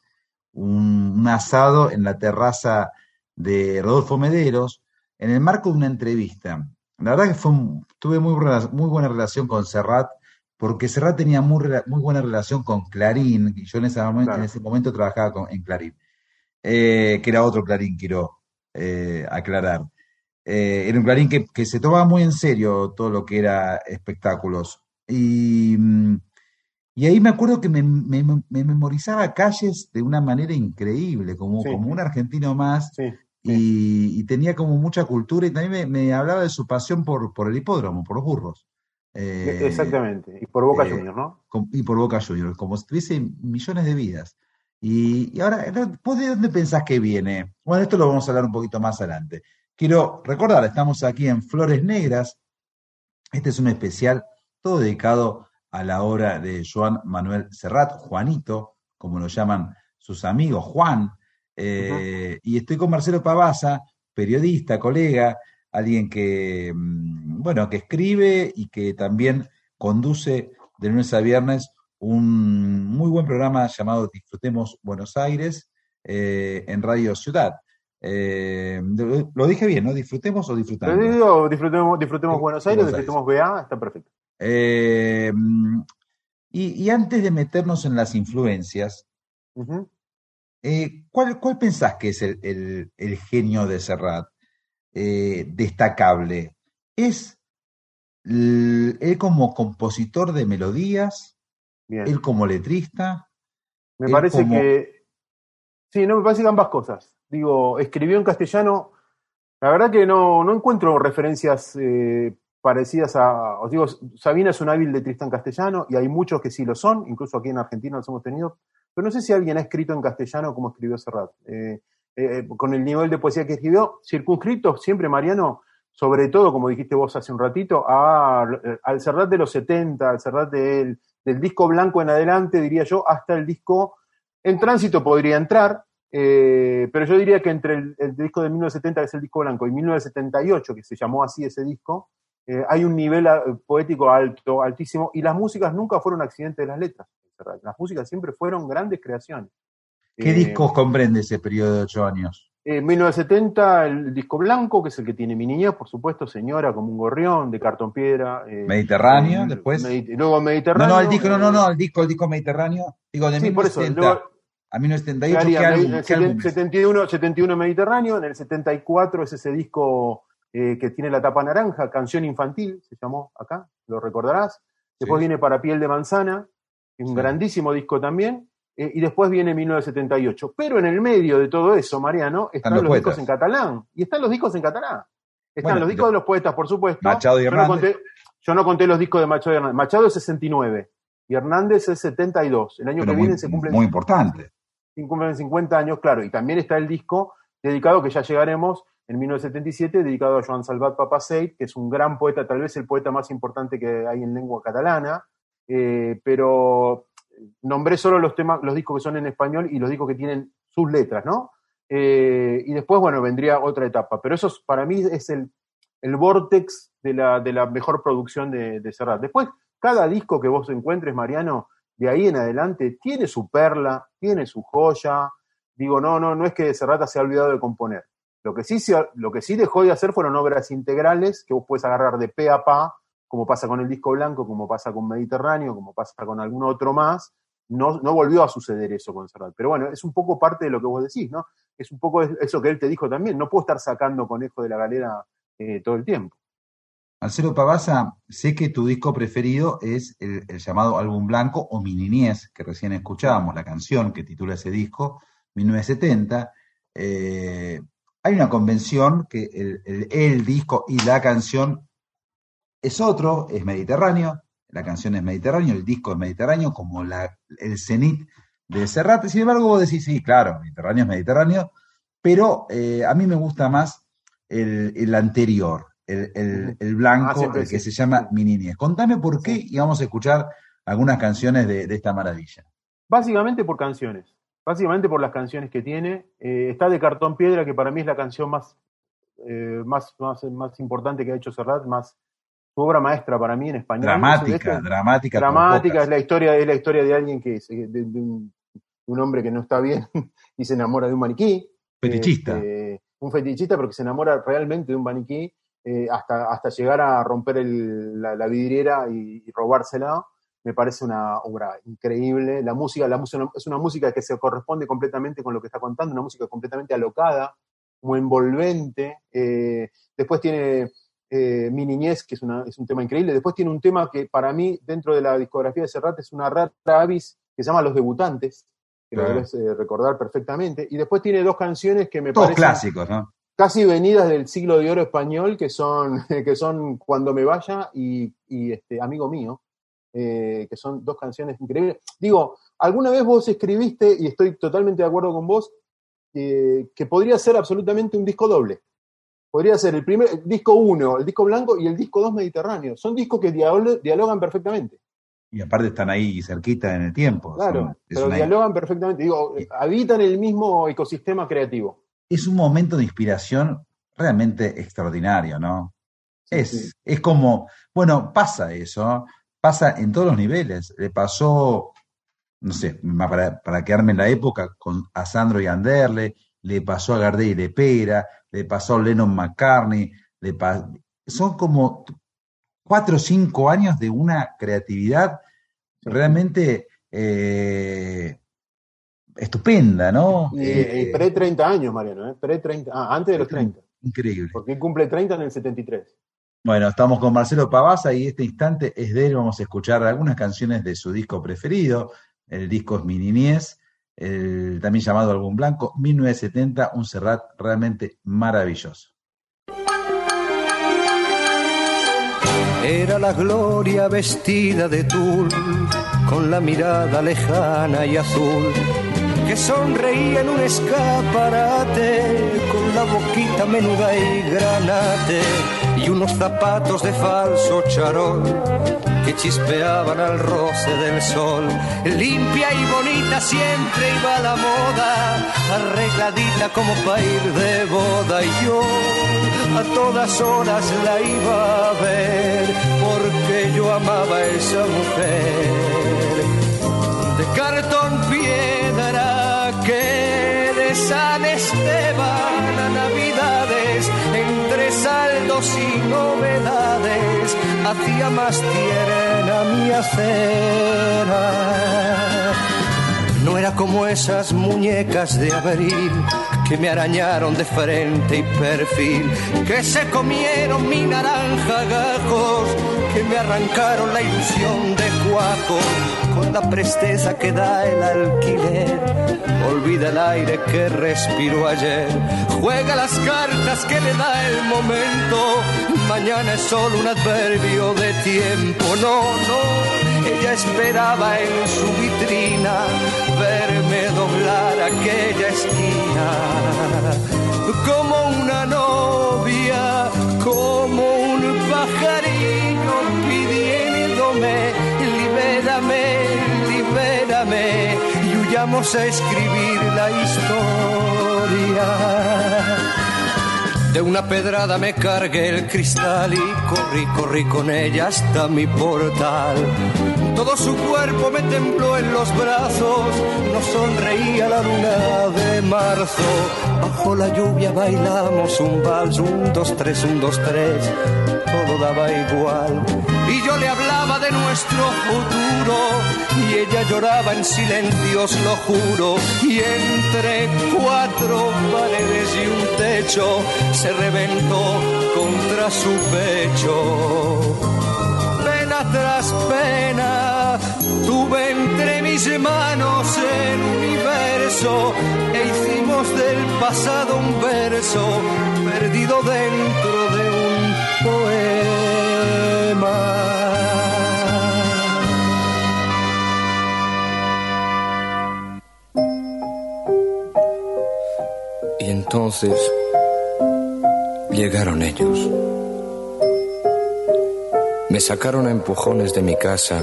un, asado en la terraza de Rodolfo Mederos en el marco de una entrevista. La verdad que fue, tuve muy, muy buena relación con Serrat, porque Serrat tenía muy, muy buena relación con Clarín, y yo en ese momento, en ese momento trabajaba en Clarín, eh, que era otro Clarín, quiero eh, aclarar. Eh, era un Clarín que, se tomaba muy en serio todo lo que era espectáculos. Y, mm, y ahí me acuerdo que me, memorizaba calles de una manera increíble, como, como un argentino más. Y, tenía como mucha cultura y también me, hablaba de su pasión por, por el hipódromo, por los burros. Eh, exactamente, y por Boca eh, Juniors, ¿no? y por Boca Juniors, como si tuviese millones de vidas. Y, y ahora, ¿vos de dónde pensás que viene? Bueno, esto lo vamos a hablar un poquito más adelante. Quiero recordar, estamos aquí en Flores Negras. Este es un especial todo dedicado a la obra de Joan Manuel Serrat, Juanito, como lo llaman sus amigos, Juan. Eh, y estoy con Marcelo Pavasa, periodista, colega, alguien que, mm, bueno, que escribe y que también conduce de lunes a viernes un muy buen programa llamado Disfrutemos Buenos Aires eh, en Radio Ciudad. Eh, lo dije bien, ¿no? ¿Disfrutemos o disfrutamos? disfrutemos, disfrutemos Buenos Aires, disfrutemos BA, está perfecto. Eh, y, antes de meternos en las influencias, eh, ¿cuál, ¿cuál, pensás que es el, genio de Serrat destacable? ¿Es él como compositor de melodías? ¿Él como letrista? Me parece que... Sí, no, me parece que ambas cosas digo, escribió en castellano. La verdad que no, no encuentro referencias eh, parecidas a. Os digo, Sabina es un hábil letrista en castellano y hay muchos que sí lo son, incluso aquí en Argentina los hemos tenido. Pero no sé si alguien ha escrito en castellano como escribió Serrat. Eh, eh, con el nivel de poesía que escribió, circunscrito siempre, Mariano, sobre todo, como dijiste vos hace un ratito, al Serrat de los 70, al Serrat del, del disco blanco en adelante, diría yo, hasta el disco en tránsito podría entrar, eh, pero yo diría que entre el, disco de 1970, que es el disco blanco, y 1978, que se llamó así ese disco, eh, hay un nivel ah, poético alto, altísimo, y las músicas nunca fueron accidentes de las letras. Las músicas siempre fueron grandes creaciones. ¿Qué eh, discos comprende ese periodo de ocho años? En 1970, el disco blanco, que es el que tiene mi niña, por supuesto, Señora, como un gorrión, de cartón piedra. Mediterráneo, después. luego Mediterráneo. No, no, el disco, no, no, no, el disco, el disco Mediterráneo. Digo, de sí, por eso, a 1978, ¿qué, álbum, 71, 71 Mediterráneo, en el 74 es ese disco eh, que tiene la tapa naranja, Canción Infantil, se llamó acá, lo recordarás. Después viene Para Piel de Manzana, un grandísimo disco también. Eh, y después viene 1978. Pero en el medio de todo eso, Mariano, están, los, discos en catalán. Y están los discos en catalán. Están los discos de los poetas, por supuesto. Machado y Hernández. Yo no conté, los discos de Machado y Hernández. Machado es 69 y Hernández es 72. El año que viene se cumple. Muy importante cumplen 50 años, claro, y también está el disco dedicado, que ya llegaremos, en 1977, dedicado a Joan Salvat Papaseit, que es un gran poeta, tal vez el poeta más importante que hay en lengua catalana, eh, pero nombré solo los temas, los discos que son en español y los discos que tienen sus letras, ¿no? Eh, y después, bueno, vendría otra etapa, pero eso para mí es el, el vortex de la, de la mejor producción de, de Serrat. Después, cada disco que vos encuentres, Mariano, de ahí en adelante tiene su perla, tiene su joya. Digo, no, no, no es que Serrata se ha olvidado de componer. Lo que, sí lo que sí dejó de hacer fueron obras integrales que vos puedes agarrar de pe a pa, como pasa con el disco blanco, como pasa con Mediterráneo, como pasa con algún otro más. No, no volvió a suceder eso con Serrat. Pero bueno, es un poco parte de lo que vos decís, ¿no? Es un poco eso que él te dijo también. No puedo estar sacando conejo de la galera eh, todo el tiempo. Marcelo Pavasa, sé que tu disco preferido es el, llamado Álbum Blanco o Mi Niñez, que recién escuchábamos, la canción que titula ese disco, 1970. Eh, hay una convención que el, disco y la canción es otro, es mediterráneo, la canción es mediterráneo, el disco es mediterráneo, como el cenit de Serrat. Sin embargo, vos decís, sí, claro, Mediterráneo es Mediterráneo, pero eh, a mí me gusta más el anterior, el, blanco, ah, el que se llama Mi Niñez. Contame por qué y vamos a escuchar algunas canciones de, esta maravilla. Básicamente por canciones. básicamente por las canciones que tiene. Eh, está de Cartón Piedra, que para mí es la canción más, eh, más, más, más, importante que ha hecho Serrat, más su obra maestra para mí en español. Dramática, dramática. Dramática, es la historia, es la historia de alguien que de, un, hombre que no está bien (laughs) y se enamora de un maniquí. Fetichista. Este, un fetichista, pero que se enamora realmente de un maniquí eh, hasta, hasta llegar a romper la, vidriera y, y robársela me parece una obra increíble. La música, la música es una música que se corresponde completamente con lo que está contando, una música completamente alocada, muy envolvente. Eh, después tiene eh, Mi Niñez, que es, es, un tema increíble. Después tiene un tema que para mí, dentro de la discografía de Serrat, es una rara avis que se llama Los Debutantes, que lo debes eh, recordar perfectamente. Y después tiene dos canciones que me Todos parecen... clásicos, ¿no? Casi venidas del siglo de oro español, que son, (laughs) que son Cuando me vaya y, y este, Amigo mío eh, que son dos canciones increíbles. Digo, alguna vez vos escribiste, y estoy totalmente de acuerdo con vos, eh, que podría ser absolutamente un disco doble. Podría ser el primer disco 1, el disco blanco y el disco 2 mediterráneo. Son discos que dialogan perfectamente. Y aparte están ahí cerquita en el tiempo. Claro, pero dialogan perfectamente. Digo, habitan el mismo ecosistema creativo. Es un momento de inspiración realmente extraordinario, ¿no? es, es como, bueno, pasa eso pasa en todos los niveles. Le pasó, no sé, para, para quedarme en la época, con, a Sandro y Anderle, le pasó a Gardel y Lepera, le pasó a Lennon McCartney, le son como cuatro o cinco años de una creatividad realmente eh, estupenda, ¿no? Eh, pre 30 años, Mariano, ¿eh? pre 30, ah, antes de los 30. Increíble. Porque cumple 30 en el 73. Bueno, estamos con Marcelo Pavasa y este instante es de él. Vamos a escuchar algunas canciones de su disco preferido. El disco es Mi Niñez, el también llamado Álbum Blanco, 1970, un Serrat realmente maravilloso. Era la gloria vestida de tul, con la mirada lejana y azul, que sonreía en un escaparate, con la boquita menuda y granate y unos zapatos de falso charol que chispeaban al roce del sol. Limpia y bonita siempre iba la moda, arregladita como para ir de boda y yo a todas horas la iba a ver porque yo amaba a esa mujer de cartón piedra que de San Esteban a Navidades entre saldos y novedades hacía más tierna mi acera. No era como esas muñecas de abril que me arañaron de frente y perfil, que se comieron mi naranja gajos, que me arrancaron la ilusión de cuajo con la presteza que da el alquiler. Olvida el aire que respiró ayer, juega las cartas que le da el momento. Mañana es solo un adverbio de tiempo, no, no. Ella esperaba en su vitrina verme doblar aquella esquina como una novia, como un pajarillo pidiéndome libérame, libérame y huyamos a escribir la historia. De una pedrada me cargué el cristal y corrí, corrí con ella hasta mi portal. Todo su cuerpo me tembló en los brazos, nos sonreía la luna de marzo. Bajo la lluvia bailamos un vals, un, dos, tres, un, dos, tres, todo daba igual y yo le hablaba de nuestro futuro y ella lloraba en silencio, os lo juro, y entre cuatro paredes y un techo se reventó contra su pecho. Pena tras pena tuve entre mis manos el universo e hicimos del pasado un verso perdido dentro de un poema. Entonces llegaron ellos. Me sacaron a empujones de mi casa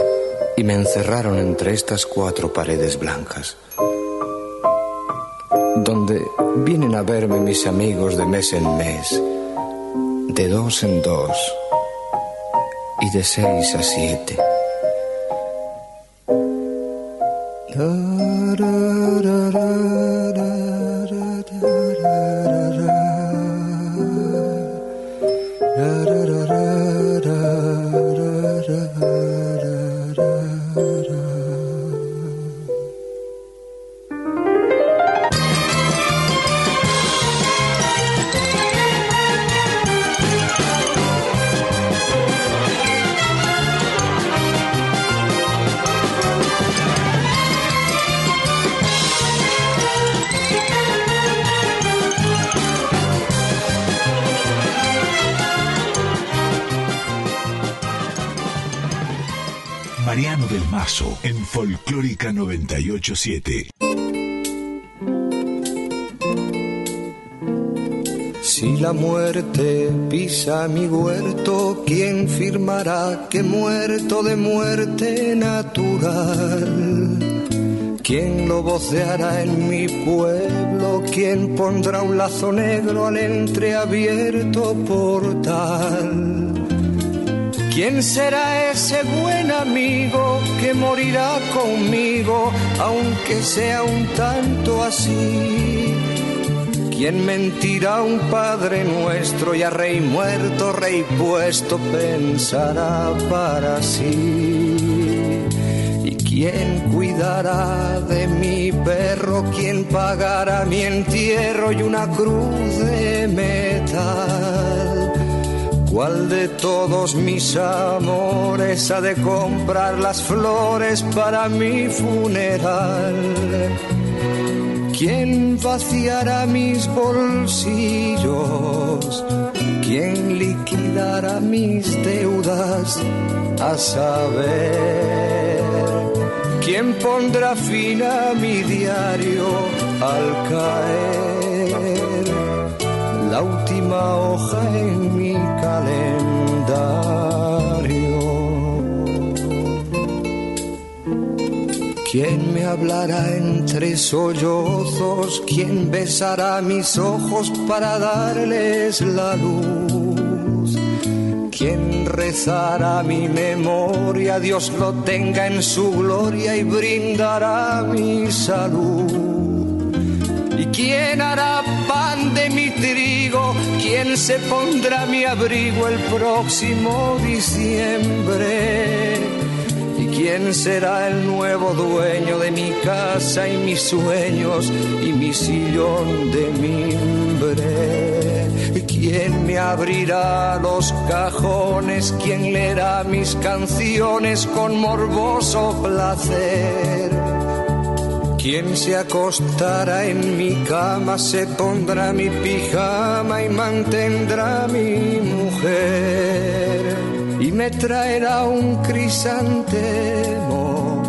y me encerraron entre estas cuatro paredes blancas. donde vienen a verme mis amigos de mes en mes, de dos en dos y de seis a siete. En Folclórica 987. Si la muerte pisa mi huerto, ¿quién firmará que muerto de muerte natural? ¿Quién lo voceará en mi pueblo? ¿Quién pondrá un lazo negro al entreabierto portal? ¿Quién será ese buen amigo que morirá conmigo, aunque sea un tanto así? ¿Quién mentirá un Padre nuestro y a Rey muerto, Rey puesto pensará para sí? ¿Y quién cuidará de mi perro? ¿Quién pagará mi entierro y una cruz de metal? ¿Cuál de todos mis amores ha de comprar las flores para mi funeral? ¿Quién vaciará mis bolsillos? ¿Quién liquidará mis deudas? A saber, ¿quién pondrá fin a mi diario al caer? La última hoja en mi calendario. ¿Quién me hablará entre sollozos? ¿Quién besará mis ojos para darles la luz? ¿Quién rezará mi memoria? Dios lo tenga en su gloria y brindará mi salud. ¿Y quién hará pan de mi trigo? ¿Quién se pondrá mi abrigo el próximo diciembre? ¿Y quién será el nuevo dueño de mi casa y mis sueños y mi sillón de mimbre? ¿Y quién me abrirá los cajones? ¿Quién leerá mis canciones con morboso placer? Quien se acostará en mi cama, se pondrá mi pijama y mantendrá mi mujer. Y me traerá un crisantemo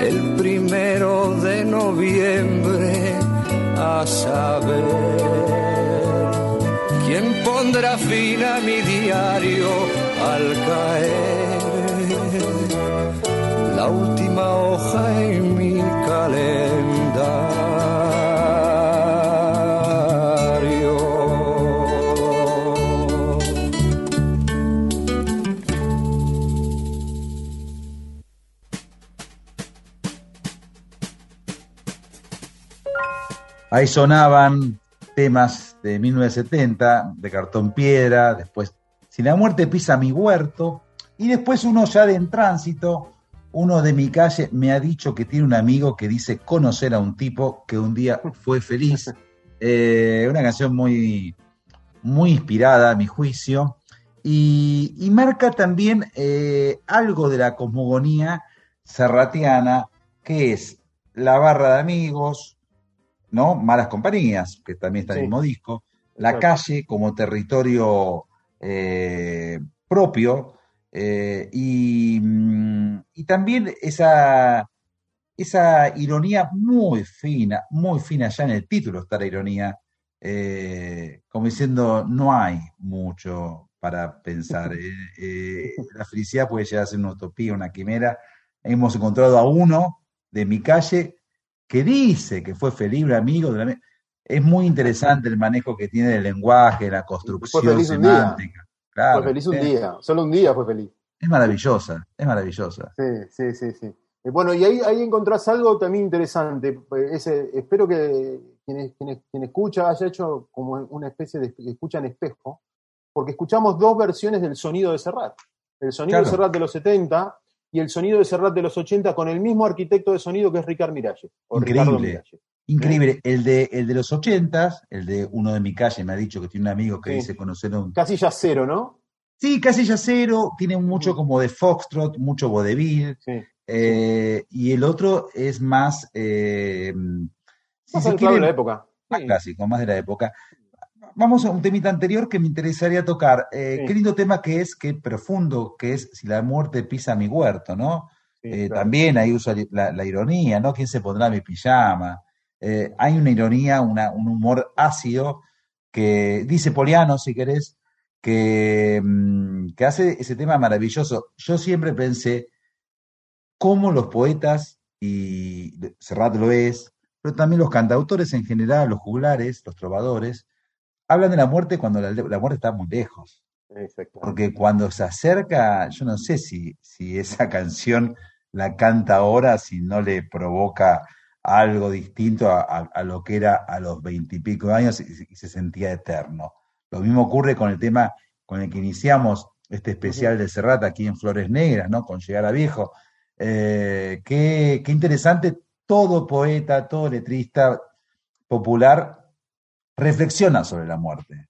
el primero de noviembre a saber. ¿Quién pondrá fin a mi diario al caer? La última hoja en mi calendario. Ahí sonaban temas de 1970, de cartón piedra, después Si la muerte pisa mi huerto, y después uno ya de en tránsito, uno de mi calle me ha dicho que tiene un amigo que dice conocer a un tipo que un día fue feliz. (laughs) Eh, una canción muy, muy inspirada a mi juicio. Y, y marca también eh, algo de la cosmogonía serratiana, que es la barra de amigos, ¿no? Malas compañías, que también está en el mismo disco, la calle como territorio eh, propio, eh, y, mm, y también esa, esa ironía muy fina, muy fina, ya en el título está la ironía, eh, como diciendo, no hay mucho para pensar. eh, (laughs) la felicidad puede llegar a ser una utopía, una quimera. Hemos encontrado a uno de mi calle que dice que fue feliz, un amigo de la... Es muy interesante el manejo que tiene del lenguaje, la construcción fue fue feliz un día, solo un día fue feliz. Es maravillosa, es maravillosa. Sí, sí, sí, sí. Eh, bueno, y ahí, ahí encontrás algo también interesante. Ese, espero que quien, quien, escucha haya hecho como una especie de escucha en espejo, porque escuchamos dos versiones del sonido de Serrat. El sonido de Serrat de los 70 y el sonido de Serrat de los 80 con el mismo arquitecto de sonido que es Ricard Miralles. Increíble. Increíble. ¿Eh? El, de, el de los 80, el de uno de mi calle, me ha dicho que tiene un amigo que dice conocer un. Casilla cero, ¿no? Sí, Casilla cero. Tiene mucho como de Foxtrot, mucho vodevil. Eh, y el otro es más. Eh, más de la época. Más clásico, más de la época. Vamos a un temita anterior que me interesaría tocar. Eh, qué lindo tema que es, qué profundo que es si la muerte pisa mi huerto, ¿no? También ahí usa la, ironía, ¿no? ¿Quién se pondrá mi pijama? Hay una ironía, un humor ácido que dice Poliano, si querés, que, mm, que hace ese tema maravilloso. Yo siempre pensé cómo los poetas, y Serrat lo es, pero también los cantautores en general, los juglares, los trovadores, hablan de la muerte cuando la, muerte está muy lejos. Porque cuando se acerca, yo no sé si, si esa (laughs) canción la canta ahora, si no le provoca algo distinto a, lo que era a los veintipico años y, se sentía eterno. Lo mismo ocurre con el tema con el que iniciamos este especial de Serrat aquí en Flores Negras, ¿no? Con Llegar a Viejo. Eh, qué, interesante, todo poeta, todo letrista popular reflexiona sobre la muerte.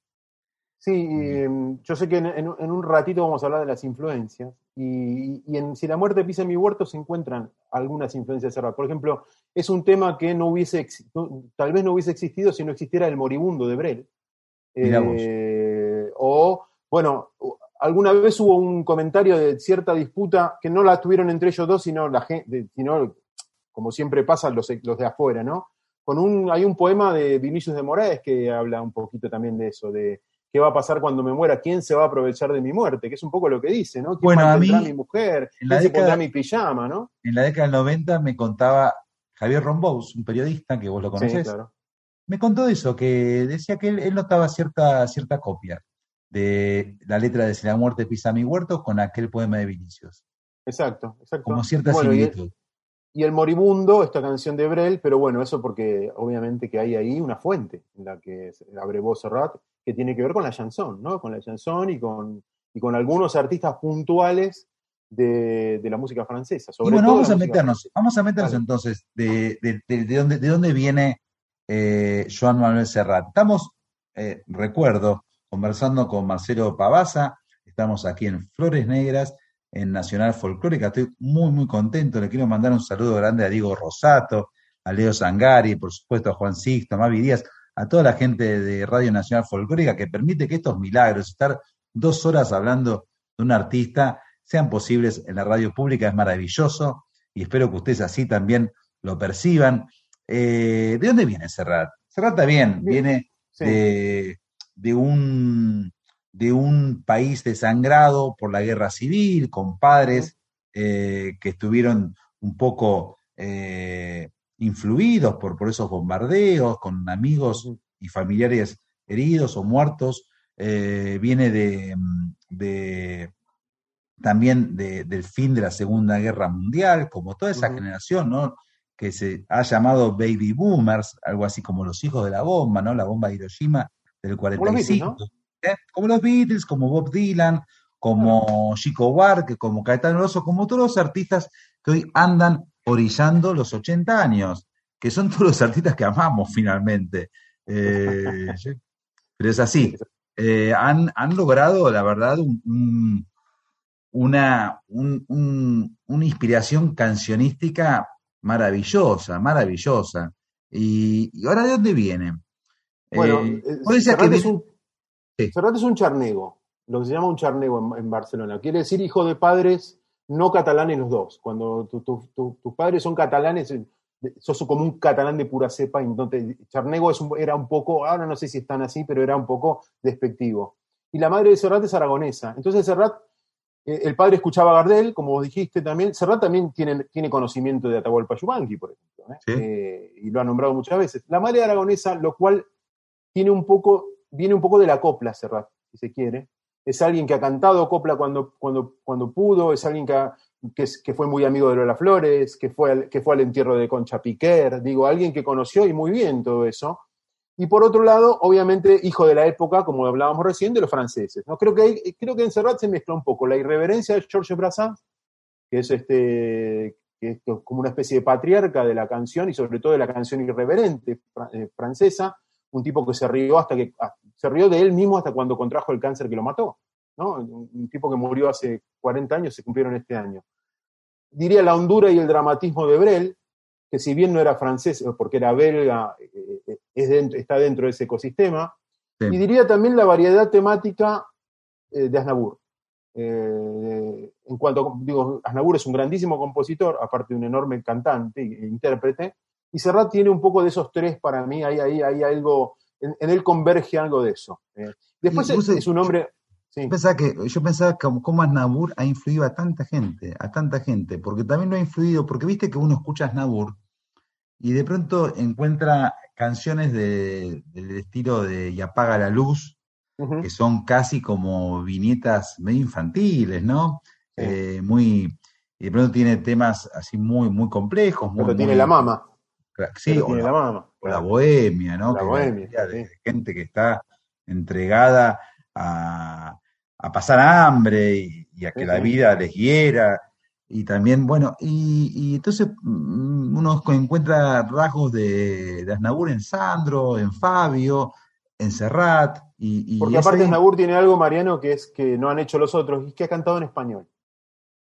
Sí, em, yo sé que en, un ratito vamos a hablar de las influencias. Y, en Si la muerte pisa en mi huerto se encuentran algunas influencias de Por ejemplo, es un tema que no hubiese, tal vez no hubiese existido si no existiera el moribundo de Brel. Eh, o, bueno, alguna vez hubo un comentario de cierta disputa que no la tuvieron entre ellos dos, sino la gente, sino, como siempre pasa, los, los de afuera, ¿no? Con un, hay un poema de Vinicius de Moraes que habla un poquito también de eso, de qué va a pasar cuando me muera, quién se va a aprovechar de mi muerte, que es un poco lo que dice, ¿no? ¿Quién bueno, a mí, mi mujer? ¿Quién se pondrá mi pijama, no? En la década del 90 me contaba Javier Rombous, un periodista que vos lo conocés, me contó eso, que decía que él, él notaba cierta, cierta copia de la letra de Si la muerte pisa mi huerto con aquel poema de Vinicius. Exacto, exacto. Como cierta similitud. Y el, Moribundo, esta canción de Brel, pero bueno, eso porque obviamente que hay ahí una fuente en la que abrevó Serrat, que tiene que ver con la chanson, ¿no? Con la chanson y con, y con algunos artistas puntuales de, la música francesa. y bueno, vamos a, meternos, vamos a meternos entonces de, de, dónde, de dónde viene eh, Joan Manuel Serrat. Estamos, eh, recuerdo, conversando con Marcelo Pavasa. Estamos aquí en Flores Negras, en Nacional Folclórica. Estoy muy, muy contento. Le quiero mandar un saludo grande a Diego Rosato, a Leo Zangari, por supuesto a Juan Sixto, a Mavi Díaz, a toda la gente de Radio Nacional Folclórica que permite que estos milagros, estar dos horas hablando de un artista, sean posibles en la radio pública. Es maravilloso y espero que ustedes así también lo perciban. Eh, ¿De dónde viene Serrat? Serrat también viene de de un, de un país desangrado por la guerra civil, con padres eh, que estuvieron un poco eh, influidos por, por, esos bombardeos, con amigos y familiares heridos o muertos. Eh, viene de, de también del fin de la Segunda Guerra Mundial, como toda esa generación, ¿no? que se ha llamado baby boomers, algo así como los hijos de la bomba, ¿no? La bomba de Hiroshima del 45. ¿eh? Como los Beatles, como Bob Dylan, como Chico Buarque, como Caetano Rosso, como todos los artistas que hoy andan orillando los 80 años, que son todos los artistas que amamos finalmente. Eh, (laughs) pero es así. Eh, han, logrado, la verdad, una, una inspiración cancionística maravillosa, maravillosa. Y, ¿Y ahora de dónde vienen? Bueno, eh, eh, Serrat, es un, es un charnego, lo que se llama un charnego en, Barcelona. Quiere decir hijo de padres no catalanes los dos. Cuando tus padres son catalanes, eh, sos como un catalán de pura cepa, entonces charnego era un poco, ahora no sé si están así, pero era un poco despectivo. Y la madre de Serrat es aragonesa. Entonces Serrat Eh, el padre escuchaba a Gardel, como vos dijiste también. Serrat también tiene, tiene conocimiento de Atahualpa Yupanqui, por ejemplo, ¿eh? y lo ha nombrado muchas veces. La madre aragonesa, lo cual tiene un poco, viene un poco de la copla, Serrat, si se quiere. Es alguien que ha cantado copla cuando, cuando, cuando pudo, es alguien que, que, fue muy amigo de Lola Flores, que fue, al, que fue al entierro de Concha Piquer, digo, alguien que conoció y muy bien todo eso. Y por otro lado, obviamente, hijo de la época, como hablábamos recién, de los franceses. ¿no? Creo, que creo que en se mezcla un poco la irreverencia de Georges Brassens, que es, este, que es como una especie de patriarca de la canción y sobre todo de la canción irreverente eh, francesa, un tipo que se rió hasta que se rió de él mismo hasta cuando contrajo el cáncer que lo mató. ¿no? Un tipo que murió hace 40 años, se cumplieron este año. Diría la hondura y el dramatismo de Brel, que si bien no era francés, porque era belga, eh, eh, es dentro, está dentro de ese ecosistema. Y diría también la variedad temática eh, de Aznavour. en cuanto, digo, Aznavour es un grandísimo compositor, aparte de un enorme cantante e intérprete, y Serrat tiene un poco de esos tres para mí, hay, hay, hay algo, en, él converge algo de eso. después es, un hombre... Sí. Pensaba que, yo pensaba cómo Aznavour ha influido a tanta gente, a tanta gente, porque también lo ha influido, porque viste que uno escucha a Aznavour y de pronto encuentra canciones de, del estilo de Y apaga la luz, que son casi como viñetas medio infantiles, ¿no? Eh, muy, y de pronto tiene temas así muy, muy complejos. Pero tiene la mama. Sí, o tiene la, mama. O la bohemia, ¿no? La bohemia. de gente que está entregada a, a pasar hambre y, a que la vida les hiera y también, bueno, y, entonces mm, uno encuentra rasgos de, de Asnabur en Sandro, en Fabio, en Serrat. Y, Porque aparte Asnabur tiene algo, Mariano, que es que no han hecho los otros, y que ha cantado en español.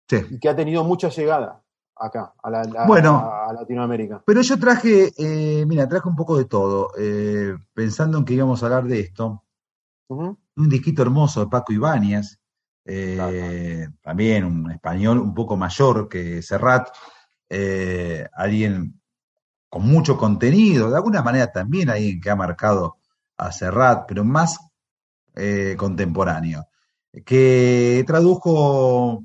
Sí. Y que ha tenido mucha llegada acá, a, la, a, Latinoamérica. Pero yo traje, eh, mira, traje un poco de todo, eh, pensando en que íbamos a hablar de esto. Un disquito hermoso de Paco Ibáñez, eh, también un español un poco mayor que Serrat, alguien con mucho contenido, de alguna manera también alguien que ha marcado a Serrat, pero más contemporáneo, que tradujo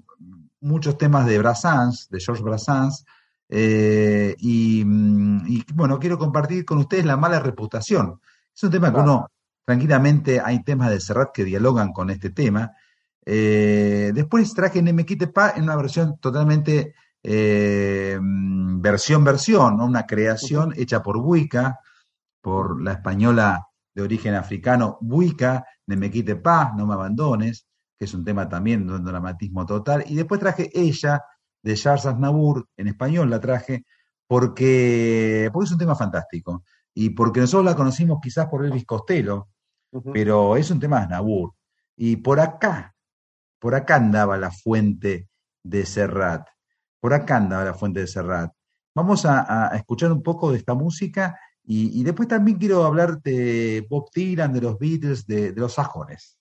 muchos temas de Brassens, de Georges Brassens, y, bueno, quiero compartir con ustedes la mala reputación. Es un tema que uno, tranquilamente, hay temas de Serrat que dialogan con este tema, eh, después traje Nemequite Pa en una versión totalmente eh, versión versión, una creación hecha por Buica, por la española de origen africano Buica, Nemequite Pa, No me abandones, que es un tema también de un dramatismo total. Y después traje Ella, de Charles Aznavour, en español la traje, porque, porque es un tema fantástico. Y porque nosotros la conocimos quizás por Elvis Costello, pero es un tema de Aznavour. Y por acá, por acá andaba la fuente de Serrat. Por acá andaba la fuente de Serrat. Vamos a, escuchar un poco de esta música y, después también quiero hablar de Bob Dylan, de los Beatles, de, de los sajones.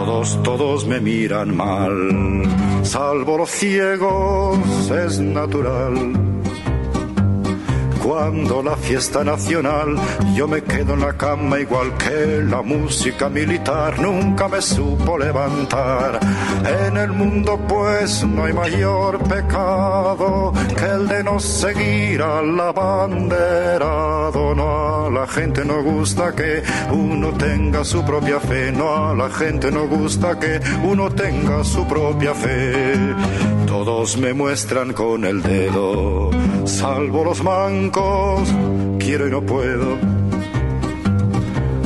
Todos, todos me miran mal, salvo los ciegos, es natural cuando la fiesta nacional yo me quedo en la cama igual que la música militar nunca me supo levantar. En el mundo pues no hay mayor pecado que el de no seguir al abanderado. No a la gente no gusta que uno tenga su propia fe, no a la gente no gusta que uno tenga su propia fe. Todos me muestran con el dedo, salvo los mancos, quiero y no puedo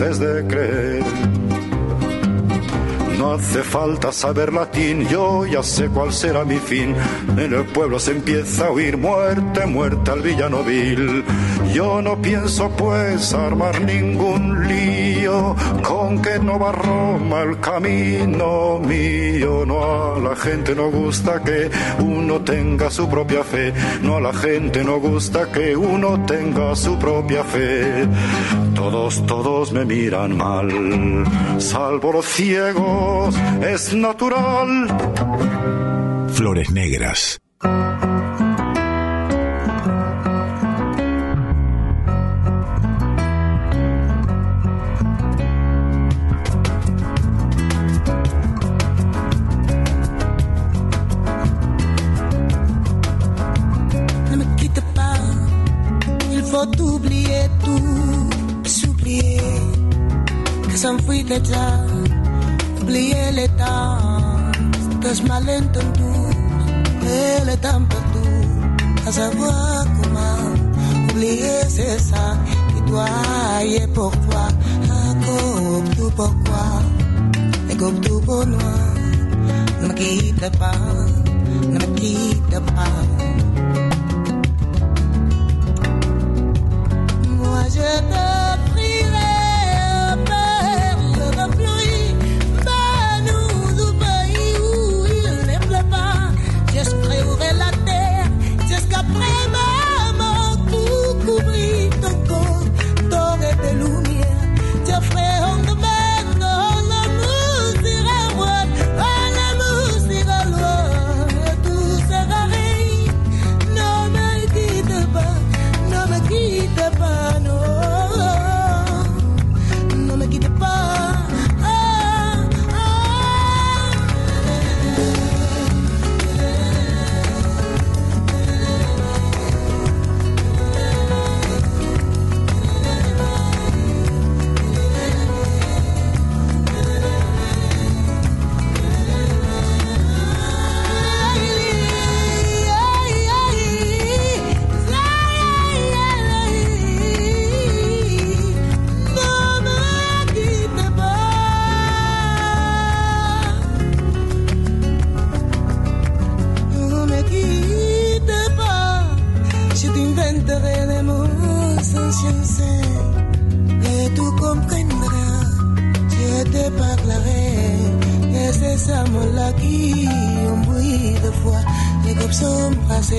es de creer. No hace falta saber latín, yo ya sé cuál será mi fin. En el pueblo se empieza a oír muerte, muerte al villano vil. Yo no pienso pues armar ningún lío, con que no va Roma el camino mío. No a la gente no gusta que uno tenga su propia fe, no a la gente no gusta que uno tenga su propia fe. Todos, todos me miran mal, salvo los ciegos, es natural. Flores Negras. Oublier tout, s'oublier, que s'enfuit déjà, oublier les temps, des malentendus, et le temps perdu, à savoir comment, oublier c'est ça, qui doit y est pour toi, ah, comme tout pourquoi, et comme tout pour moi, ne me quitte pas, ne me quitte pas. 觉得。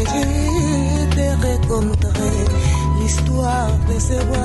c'est de rencontrer l'histoire de ce voyage.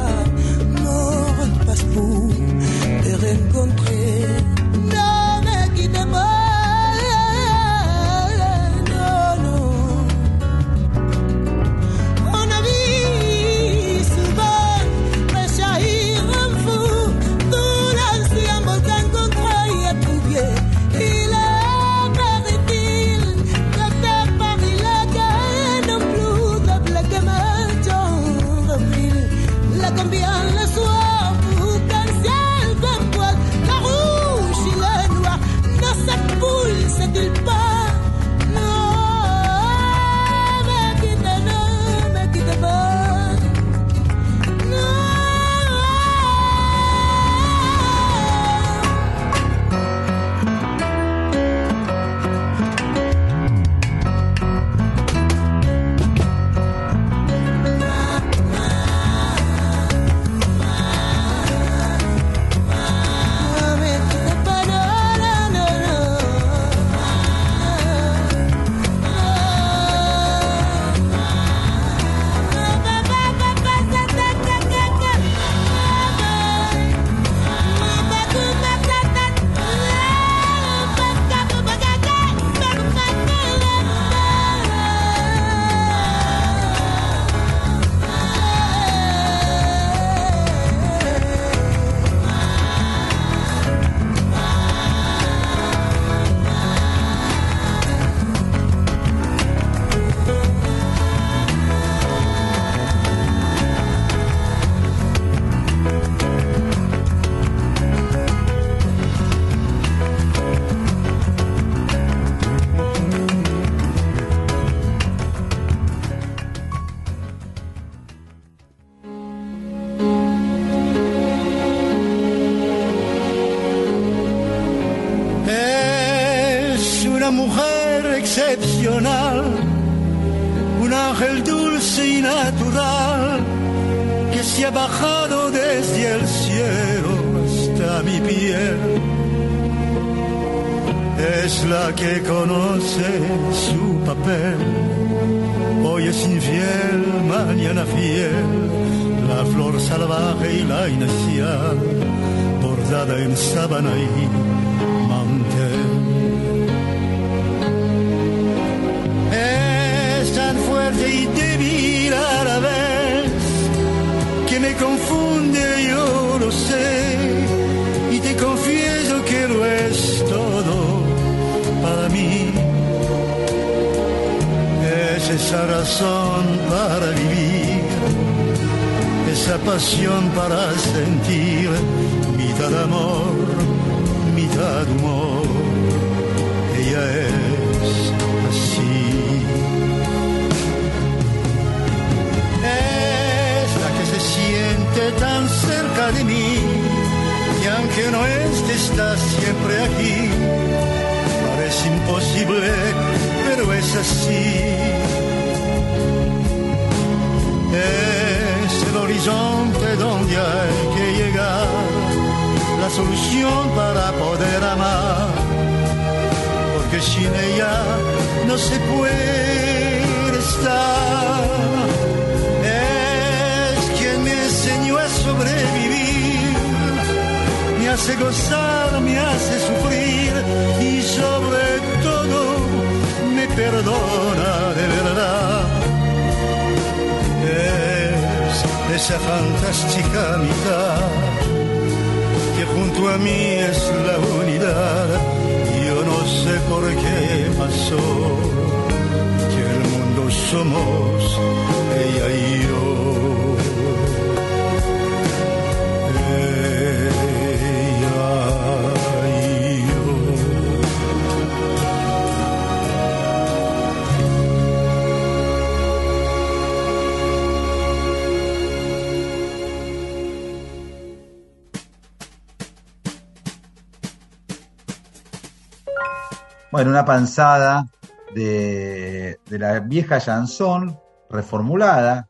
Una panzada de, de la vieja chanson reformulada.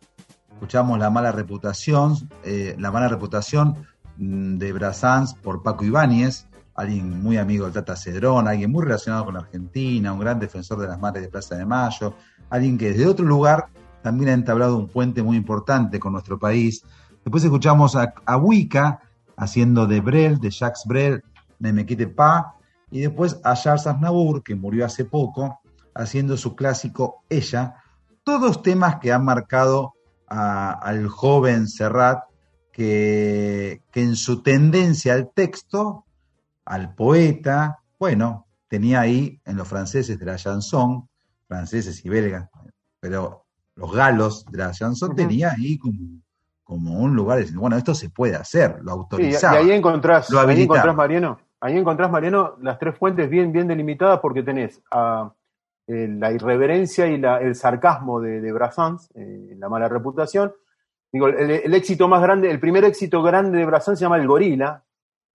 Escuchamos la mala reputación, eh, la mala reputación mm, de Brassans por Paco Ibáñez, alguien muy amigo del Tata Cedrón, alguien muy relacionado con la Argentina, un gran defensor de las madres de Plaza de Mayo, alguien que desde otro lugar también ha entablado un puente muy importante con nuestro país. Después escuchamos a, a Wicca haciendo de Brel, de Jacques Brel, de Me Quite Pa, y después a Charles Aznavour, que murió hace poco, haciendo su clásico Ella, todos temas que han marcado a- al joven Serrat, que, que en su tendencia al texto, al poeta, bueno, tenía ahí en los franceses de la chanson, franceses y belgas, pero los galos de la chanson tenía ahí como, como un lugar, de decir, bueno, esto se puede hacer, lo Sí, y, autorizaba. ahí encontrás, Lo ahí encontrás, Mariano, ahí encontrás, Mariano, las tres fuentes bien, bien delimitadas porque tenés eh, la irreverencia y la- el sarcasmo de, de eh, la mala reputación. Digo, el, éxito más grande, el primer éxito grande de Brassens se llama El Gorila,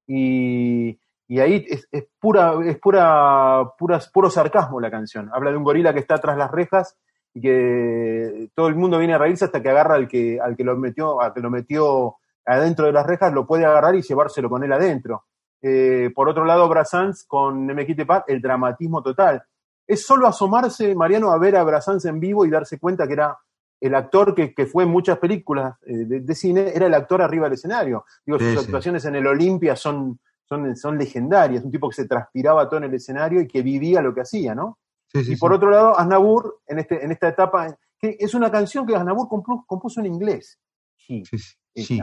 y, y ahí es, es pura, es pura, pura, puro sarcasmo la canción. Habla de un gorila que está tras las rejas y que todo el mundo viene a reírse hasta que agarra al que, al que lo metió, al que lo metió adentro de las rejas, lo puede agarrar y llevárselo con él adentro. Eh, por otro lado, Brassens con Me Quite Paz, el dramatismo total. Es solo asomarse, Mariano, a ver a Brassens en vivo y darse cuenta que era el actor que, que fue en muchas películas eh, de, de cine, era el actor arriba del escenario. Digo, Sí, sus sí. actuaciones en el Olimpia son, son, son legendarias, un tipo que se transpiraba todo en el escenario y que vivía lo que hacía, ¿no? Sí, y por otro lado, Aznavour, en, este, en esta etapa, que es una canción que Aznavour compu- compuso en inglés. Sí, sí.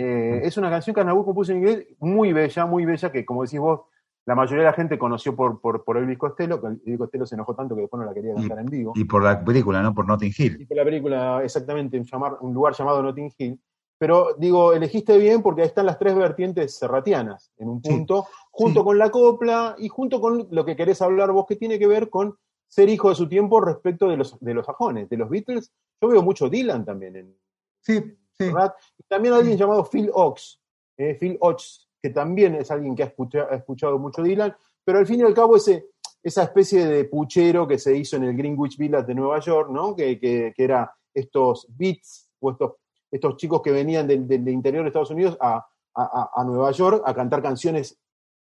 Eh, es una canción que Aznavour compuso en inglés muy bella, muy bella, que como decís vos, la mayoría de la gente conoció por, por, por Elvis Costello, que Elvis Costello se enojó tanto que después no la quería cantar en vivo. Y por la película, ¿no? Por Notting Hill. Y por la película, exactamente, un, llamar, un lugar llamado Notting Hill. Pero digo, elegiste bien porque ahí están las tres vertientes serratianas, en un Sí, punto, junto sí. con la copla y junto con lo que querés hablar vos, que tiene que ver con ser hijo de su tiempo respecto de los, de los sajones, de los Beatles. Yo veo mucho Dylan también en Sí, Y también alguien llamado Phil Ox, eh, Phil Ox, que también es alguien que ha escuchado, ha escuchado mucho Dylan, pero al fin y al cabo ese, esa especie de puchero que se hizo en el Greenwich Village de Nueva York, ¿no? Que, que, que era estos beats o estos, estos chicos que venían del, del interior de Estados Unidos a, a, a, Nueva York a cantar canciones,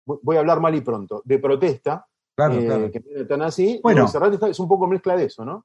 voy a hablar mal y pronto, de protesta, Claro, eh, claro. que están así. Bueno. Serrat es un poco mezcla de eso, ¿no?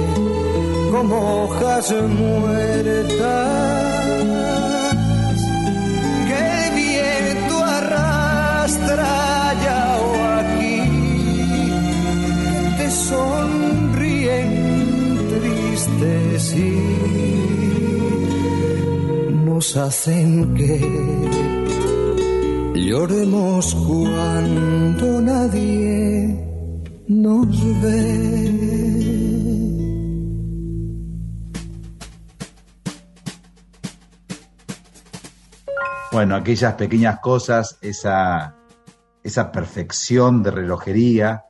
como hojas muertas que el viento arrastra allá o aquí te sonríen tristes y nos hacen que lloremos cuando nadie nos ve. Bueno, aquellas pequeñas cosas, esa, esa perfección de relojería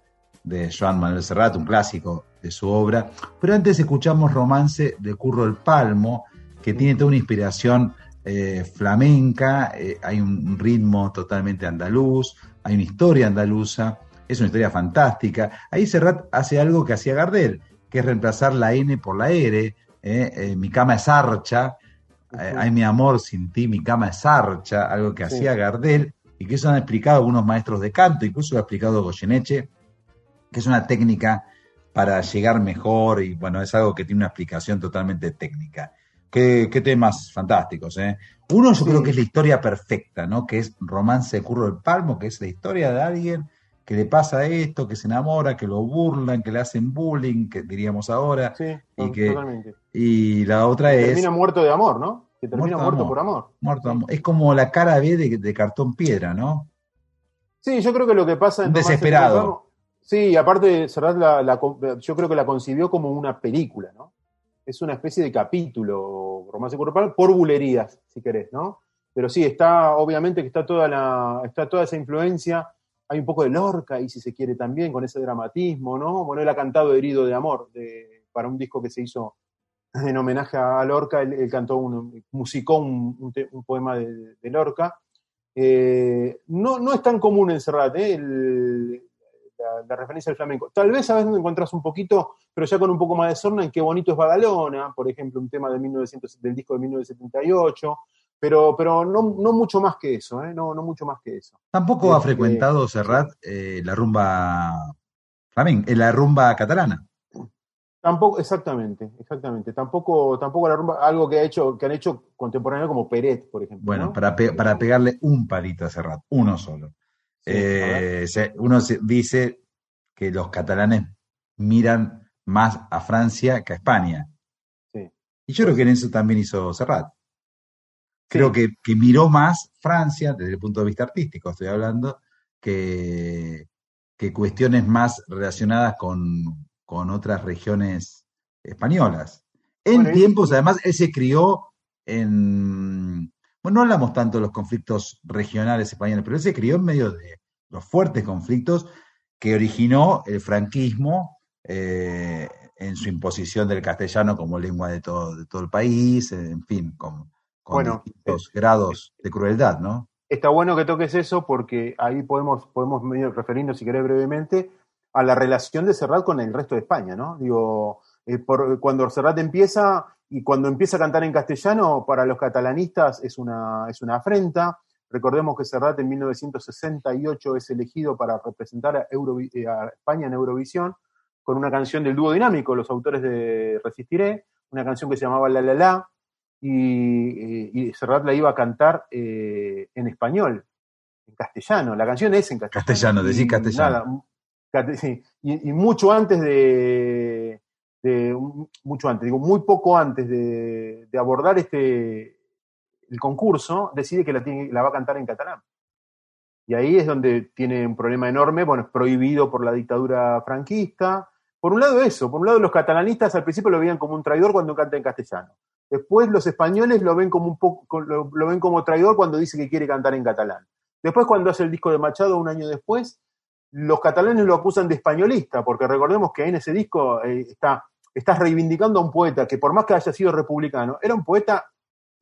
de Joan Manuel Serrat, un clásico de su obra. Pero antes escuchamos Romance de Curro el Palmo, que tiene toda una inspiración eh, flamenca, eh, hay un, ritmo totalmente andaluz, hay una historia andaluza, es una historia fantástica. Ahí Serrat hace algo que hacía Gardel, que es reemplazar la N por la R, eh, mi cama es archa, eh, Ay, mi amor, sin ti, mi cama es archa, algo que Sí. hacía Gardel y que eso han explicado algunos maestros de canto, incluso lo ha explicado Goyeneche, que es una técnica para llegar mejor y bueno, es algo que tiene una explicación totalmente técnica. Qué, qué temas fantásticos, ¿eh? Uno yo Sí. creo que es la historia perfecta, ¿no? Que es Romance de Curro del Palmo, que es la historia de alguien que le pasa esto, que se enamora, que lo burlan, que le hacen bullying, que diríamos ahora. Sí, Y que- totalmente. Y la otra es... Termina muerto de amor, ¿no? Que termina Muerto muerto amor. por amor. Muerto de amor. Es como la cara B de, de cartón piedra, ¿no? Sí, yo creo que lo que pasa en desesperado. Sí, aparte Serrat la, la yo creo que la concibió como una película, ¿no? Es una especie de capítulo, Romance Palmo, por bulerías, si querés, ¿no? Pero sí, está, obviamente que está toda la, está toda esa influencia, hay un poco de Lorca y si se quiere también, con ese dramatismo, ¿no? Bueno, él ha cantado Herido de Amor, para un disco que se hizo en homenaje a Lorca, él, cantó un, musicó un, poema de, Lorca. Eh, no, no es tan común en Serrat, ¿eh? La, referencia al flamenco. Tal vez a veces encontrás un poquito, pero ya con un poco más de sorna, en Qué bonito es Badalona, por ejemplo, un tema de 1900 del disco de 1978, pero, pero no, no mucho más que eso, ¿eh? no, no mucho más que eso. Tampoco ha Este, frecuentado Serrat eh, la rumba eh, la rumba catalana. Tampoco, exactamente, exactamente. Tampoco, tampoco la rumba, algo que ha hecho, que han hecho contemporáneo como Peret, por ejemplo. Bueno, ¿no? para, pe- para pegarle un palito a Serrat, uno solo. Sí. Eh, se- uno se- dice que los catalanes miran más a Francia que a España. Sí. Y yo creo que en eso también hizo Serrat. Creo que, que miró más Francia, desde el punto de vista artístico estoy hablando, que, que cuestiones más relacionadas con, con otras regiones españolas. En Bueno, tiempos, además, él se crió en... Bueno, no hablamos tanto de los conflictos regionales españoles, pero él se crió en medio de los fuertes conflictos que originó el franquismo eh, en su imposición del castellano como lengua de todo, de todo el país, en fin, con, con Bueno, distintos grados de crueldad, ¿no? Está bueno que toques eso porque ahí podemos, podemos referirnos, si querés brevemente, a la relación de Serrat con el resto de España, ¿no? Digo, eh, por, cuando Serrat empieza y cuando empieza a cantar en castellano, para los catalanistas es una, es una afrenta. Recordemos que Serrat en 1968 es elegido para representar a, Eurovi- eh, a España en Eurovisión con una canción del dúo dinámico, los autores de Resistiré, una canción que se llamaba La La La, y, y Serrat la iba a cantar eh, en español, en castellano. La canción es en castellano. Castellano, decís castellano. nada, cate- sí. y, y mucho antes de, de- mucho antes, digo, muy poco antes de, de abordar este el concurso, decide que la, tiene- la va a cantar en catalán. Y ahí es donde tiene un problema enorme, bueno, es prohibido por la dictadura franquista. Por un lado eso, por un lado los catalanistas al principio lo veían como un traidor cuando canta en castellano. Después los españoles lo ven como un poco, lo, ven como traidor cuando dice que quiere cantar en catalán. Después cuando hace el disco de Machado un año después, los catalanes lo acusan de españolista, porque recordemos que en ese disco eh, está, estás reivindicando a un poeta que por más que haya sido republicano, era un poeta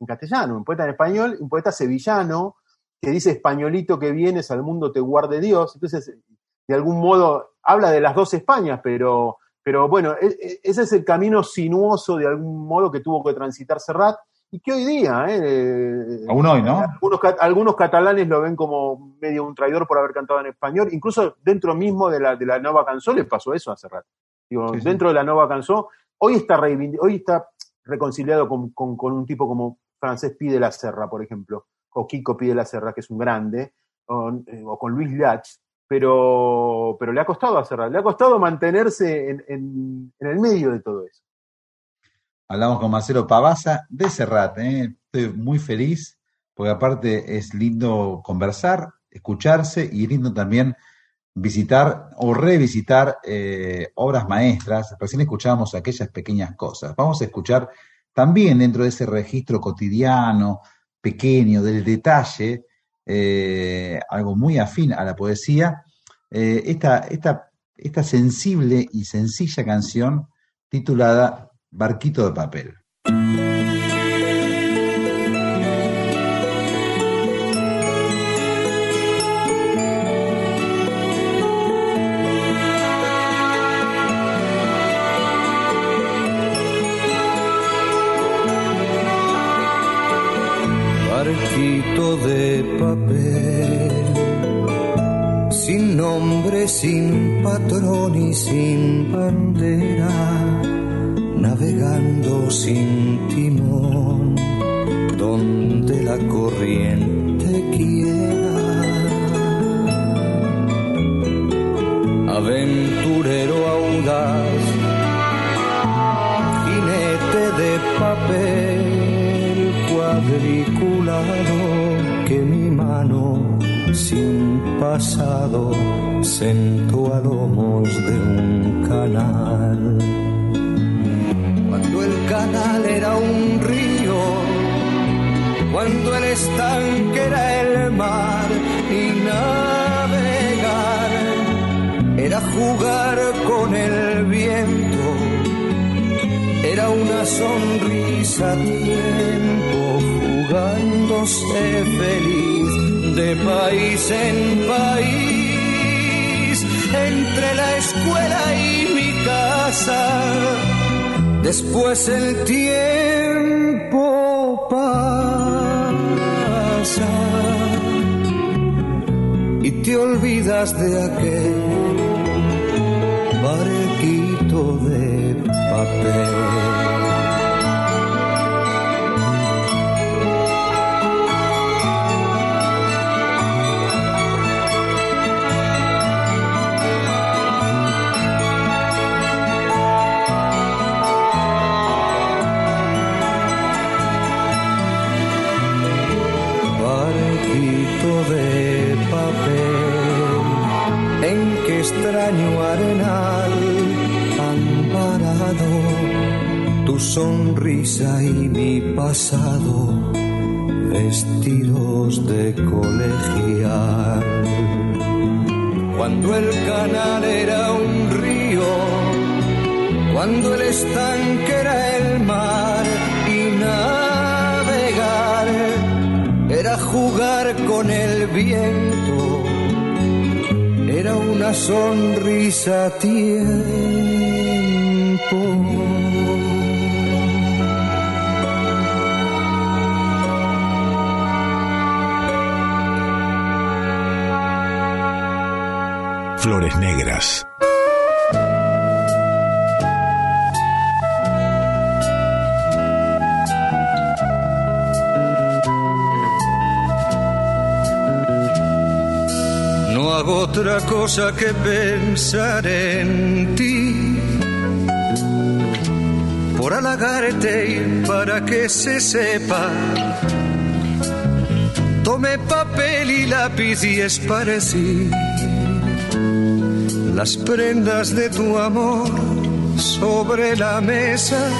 en castellano, un poeta en español, un poeta sevillano, que dice españolito que vienes al mundo te guarde Dios. Entonces, de algún modo, habla de las dos Españas, pero, pero bueno, e- e- ese es el camino sinuoso de algún modo que tuvo que transitar Serrat y que hoy día, eh, Aún hoy, ¿no? algunos, algunos catalanes lo ven como medio un traidor por haber cantado en español, incluso dentro mismo de la, de la Nova Canción le pasó eso a Serrat. Digo, Sí, sí. dentro de la Nova Canción, hoy está, hoy está reconciliado con, con- con un tipo como Francés Pide la Serra, por ejemplo, o Kiko Pide la Serra, que es un grande, o, eh, o con Luis Lach, pero, pero le ha costado a Serrat, le ha costado mantenerse en, en- en el medio de todo eso. Hablamos con Marcelo Pavasa de Serrat, ¿eh? Estoy muy feliz, porque aparte es lindo conversar, escucharse y es lindo también visitar o revisitar eh, obras maestras. Recién escuchábamos aquellas pequeñas cosas. Vamos a escuchar también dentro de ese registro cotidiano, pequeño, del detalle, eh, algo muy afín a la poesía, eh, esta, esta, esta sensible y sencilla canción titulada Barquito de papel. Barquito de papel, sin nombre, sin patrón y sin bandera, navegando sin timón, donde la corriente quiera. Aventurero audaz, jinete de papel cuadriculado que mi mano sin pasado sentó a lomos de un canal. Cuando el canal era un río, cuando el estanque era el mar y navegar era jugar con el viento era una sonrisa a tiempo jugándose feliz de país en país entre la escuela y mi casa después el tiempo pasa y te olvidas de aquel barquito de papel. Sonrisa y mi pasado, vestidos de colegial. Cuando el canal era un río, cuando el estanque era el mar y navegar era jugar con el viento, era una sonrisa a Negras. No hago otra cosa que pensar en ti. Por halagarte y para que se sepa. Tomé papel y lápiz y esparcí las prendas de tu amor sobre la mesa.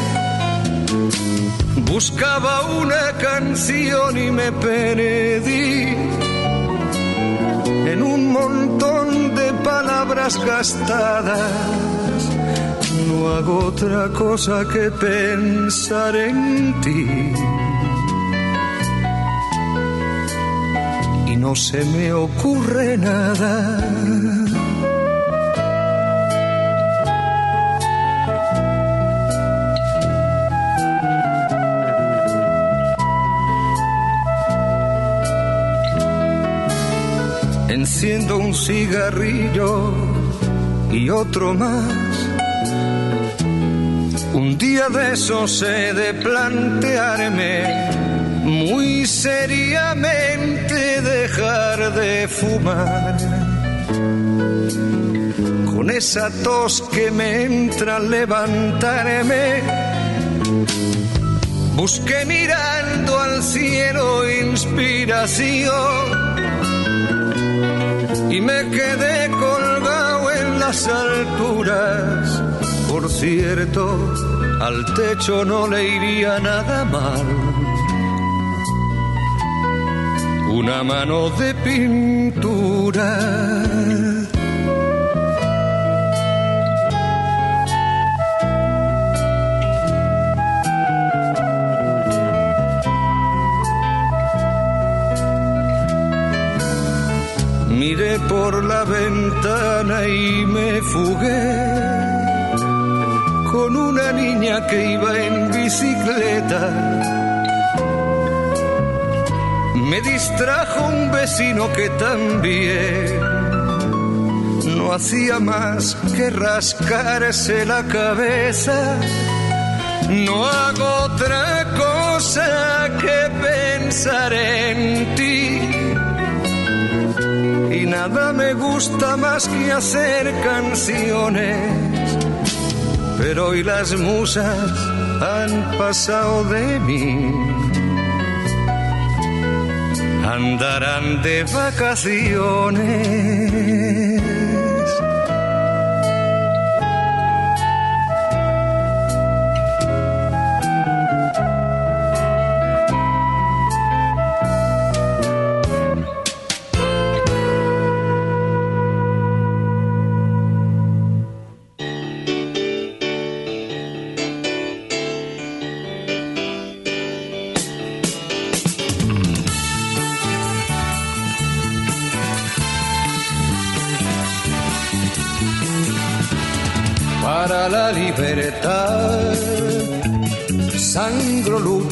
Buscaba una canción y me perdí en un montón de palabras gastadas. No hago otra cosa que pensar en ti. Y no se me ocurre nada. Enciendo un cigarrillo y otro más. Un día de esos he de plantearme muy seriamente dejar de fumar. Con esa tos que me entra levantarme, busqué mirando al cielo inspiración me quedé colgado en las alturas. Por cierto, al techo no le iría nada mal. Una mano de pintura. Por la ventana y me fugué con una niña que iba en bicicleta. Me distrajo un vecino que también no hacía más que rascarse la cabeza. No hago otra cosa que pensar en ti y nada me gusta más que hacer canciones. Pero hoy las musas han pasado de mí. Andarán de vacaciones.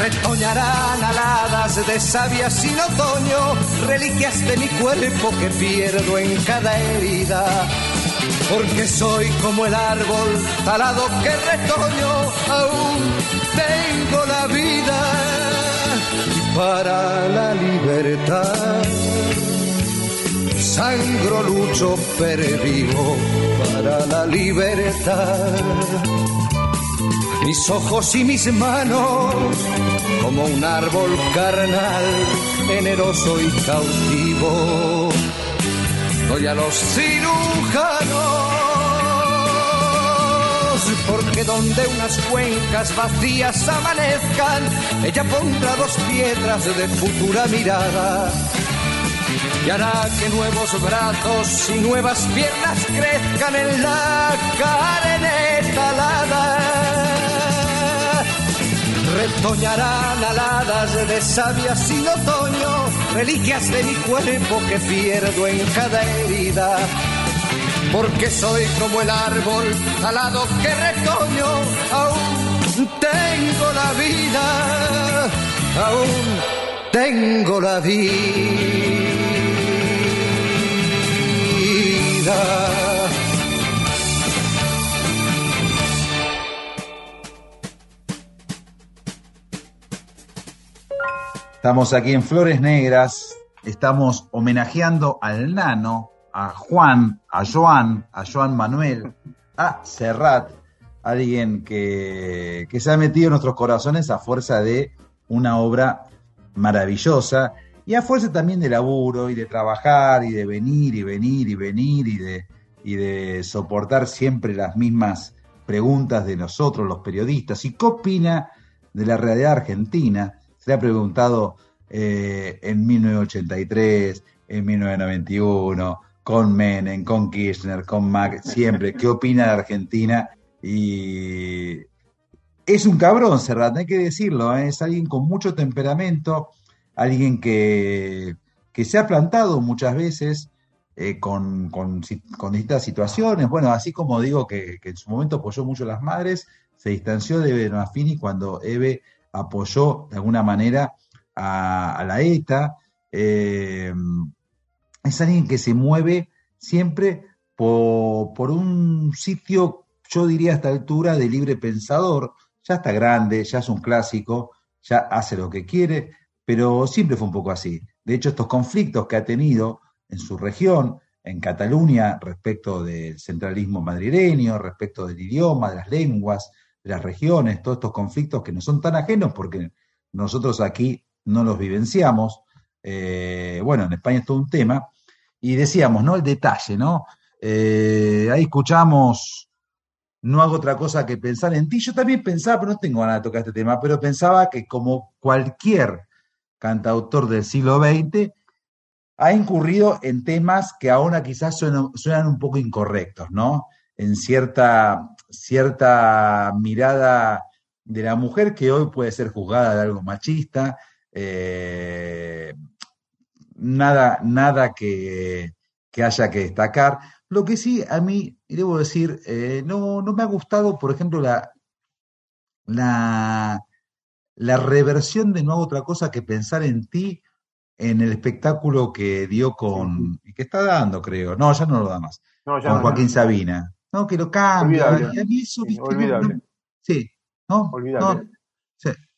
Retoñarán aladas de savia sin otoño, reliquias de mi cuerpo que pierdo en cada herida. Porque soy como el árbol talado que retoño, aún tengo la vida para la libertad. Sangro, lucho, pervivo para la libertad mis ojos y mis manos como un árbol carnal, generoso y cautivo. Doy a los cirujanos, porque donde unas cuencas vacías amanezcan, ella pondrá dos piedras de futura mirada. Y hará que nuevos brazos y nuevas piernas crezcan en la carne talada retoñarán aladas de savia sin otoño, reliquias de mi cuerpo que pierdo en cada herida. Porque soy como el árbol talado que retoño, aún tengo la vida, aún tengo la vida. Estamos aquí en Flores Negras, estamos homenajeando al nano, a Juan, a Joan, a Joan Manuel, a Serrat, alguien que, que se ha metido en nuestros corazones a fuerza de una obra maravillosa y a fuerza también de laburo y de trabajar y de venir y venir y venir y de, y de soportar siempre las mismas preguntas de nosotros, los periodistas. ¿Y qué opina de la realidad argentina? Se le ha preguntado eh, en 1983, en 1991, con Menem, con Kirchner, con Mac, siempre, qué opina de Argentina. Y es un cabrón, Serrat, hay que decirlo, ¿eh? es alguien con mucho temperamento, alguien que, que se ha plantado muchas veces eh, con, con, con, distintas situaciones. Bueno, así como digo que, en su momento apoyó mucho a las madres, se distanció de Eve Mafini cuando Eve apoyó de alguna manera a, la ETA. Eh, es alguien que se mueve siempre por, un sitio, yo diría a esta altura, de libre pensador. Ya está grande, ya es un clásico, ya hace lo que quiere, pero siempre fue un poco así. De hecho, estos conflictos que ha tenido en su región, en Cataluña, respecto del centralismo madrileño, respecto del idioma, de las lenguas, las regiones, todos estos conflictos que no son tan ajenos porque nosotros aquí no los vivenciamos. Eh, bueno, en España es todo un tema. Y decíamos, ¿no? El detalle, ¿no? Eh, ahí escuchamos, no hago otra cosa que pensar en ti. Yo también pensaba, pero no tengo ganas de tocar este tema, pero pensaba que como cualquier cantautor del siglo XX, ha incurrido en temas que ahora quizás suenan un poco incorrectos, ¿no? En cierta cierta mirada de la mujer que hoy puede ser juzgada de algo machista, eh, nada, nada que, haya que destacar. Lo que sí, a mí, debo decir, eh, no, no me ha gustado, por ejemplo, la, la, la reversión de no hago otra cosa que pensar en ti en el espectáculo que dio con, y que está dando, creo. No, ya no lo da más. con Joaquín Sabina. No, que lo cambia. Olvidable. sí, ¿no? Olvidable.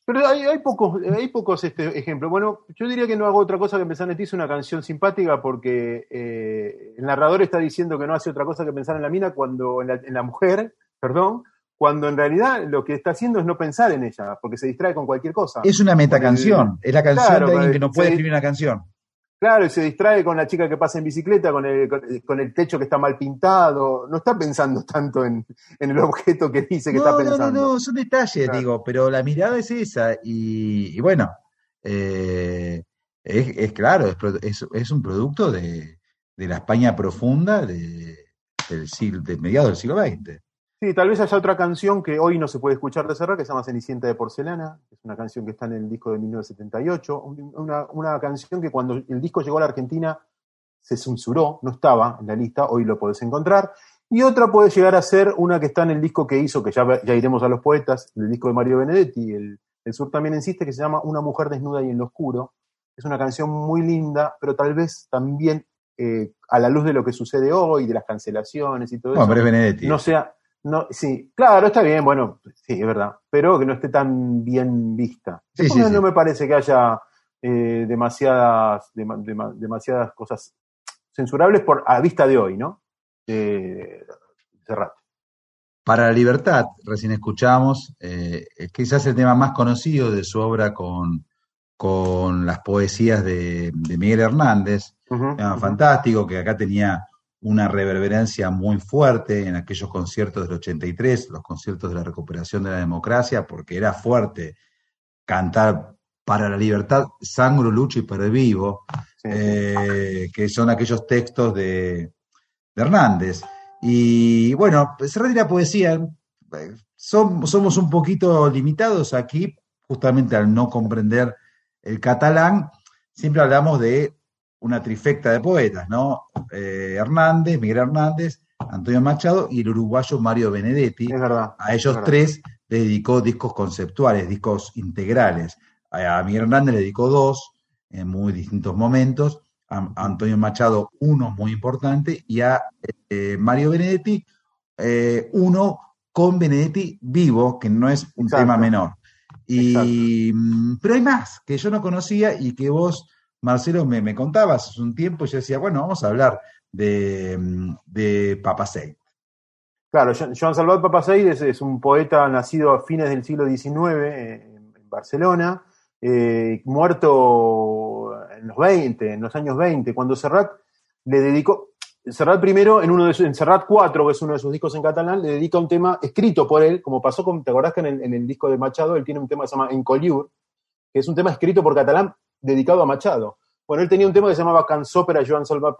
Pero hay, hay, pocos, hay pocos este, ejemplos. Bueno, yo diría que no hago otra cosa que pensar en ti. Es una canción simpática porque eh, el narrador está diciendo que no hace otra cosa que pensar en la mina cuando en la, en la, mujer, (laughs) perdón, cuando en realidad lo que está haciendo es no pensar en ella, porque se distrae con cualquier cosa. Es una metacanción. Es la canción de alguien que no puede escribir una canción. Claro, y se distrae con la chica que pasa en bicicleta, con el, con el techo que está mal pintado. No está pensando tanto en, el objeto que dice que está pensando. No, no, no, son detalles, digo, pero la mirada es esa. Y, bueno, eh, es, claro, es, es, un producto de, de, la España profunda de, del siglo, de mediados del siglo XX. Sí, tal vez haya otra canción que hoy no se puede escuchar de cerrar, que se llama Cenicienta de Porcelana, es una canción que está en el disco de 1978, una, una canción que cuando el disco llegó a la Argentina se censuró, no estaba en la lista, hoy lo podés encontrar. Y otra puede llegar a ser una que está en el disco que hizo, que ya, ya iremos a los poetas, el disco de Mario Benedetti, el, El sur también insiste, que se llama Una mujer desnuda y en lo oscuro. Es una canción muy linda, pero tal vez también eh, a la luz de lo que sucede hoy, de las cancelaciones y todo Bueno, eso, pero es Benedetti. no sea, no, sí, claro, está bien, bueno, sí, es verdad, pero que no esté tan bien vista. Sí, Después sí, no sí. me parece que haya eh, demasiadas, dema- dema- demasiadas cosas censurables por a vista de hoy, ¿no? Eh, Serrat. Para la libertad, recién escuchamos, eh, quizás el tema más conocido de su obra con, con las poesías de, de Miguel Hernández, fantástico, que acá tenía una reverberancia muy fuerte en aquellos conciertos del 83, los conciertos de la recuperación de la democracia, porque era fuerte cantar para la libertad, sangro, lucha y pervivo, Sí, eh, que son aquellos textos de, de Hernández. Y bueno, Serrat y la poesía, eh, som- somos un poquito limitados aquí, justamente al no comprender el catalán, siempre hablamos de una trifecta de poetas, ¿no? Eh, Hernández, Miguel Hernández, Antonio Machado y el uruguayo Mario Benedetti. Es verdad. A ellos es verdad. tres le dedicó discos conceptuales, discos integrales. A, a Miguel Hernández le dedicó dos en muy distintos momentos. A, a Antonio Machado uno muy importante y a eh, Mario Benedetti eh, uno con Benedetti vivo, que no es un Exacto. tema menor. Y, mm, pero hay más que yo no conocía y que vos, Marcelo, me, me contabas hace un tiempo y yo decía, bueno, vamos a hablar de, de Papasei. Claro, Joan Salvat Papaseid es, es un poeta nacido a fines del siglo XIX en, Barcelona, eh, muerto en los 20, en los años 20, cuando Serrat le dedicó, Serrat primero, en uno de sus, en Serrat 4, que es uno de sus discos en catalán, le dedica un tema escrito por él, como pasó con, ¿te acordás que en el, disco de Machado él tiene un tema que se llama En Colliur, que es un tema escrito por catalán dedicado a Machado. Bueno, él tenía un tema que se llamaba Cansópera Joan Salvat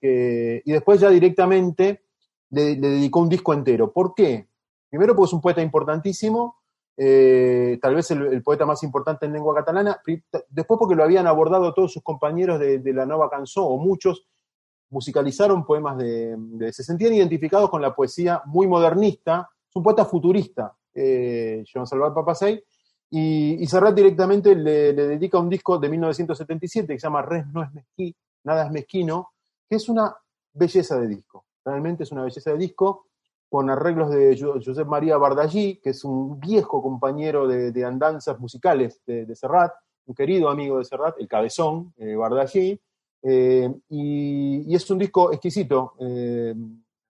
que- y después ya directamente le, dedicó un disco entero. ¿Por qué? Primero porque es un poeta importantísimo, eh, tal vez el, poeta más importante en lengua catalana, después porque lo habían abordado todos sus compañeros de, la Nova Cançó, o muchos musicalizaron poemas de, se sentían identificados con la poesía muy modernista, es un poeta futurista, eh, Joan Salvat Papaseid, y, y Serrat directamente le, dedica un disco de 1977 que se llama Res no es mezquí, nada es mezquino, que es una belleza de disco. Realmente es una belleza de disco con arreglos de Jo- Josep María Bardallí, que es un viejo compañero de, andanzas musicales de, de Serrat, un querido amigo de Serrat, el cabezón, eh, eh, y, y es un disco exquisito, eh,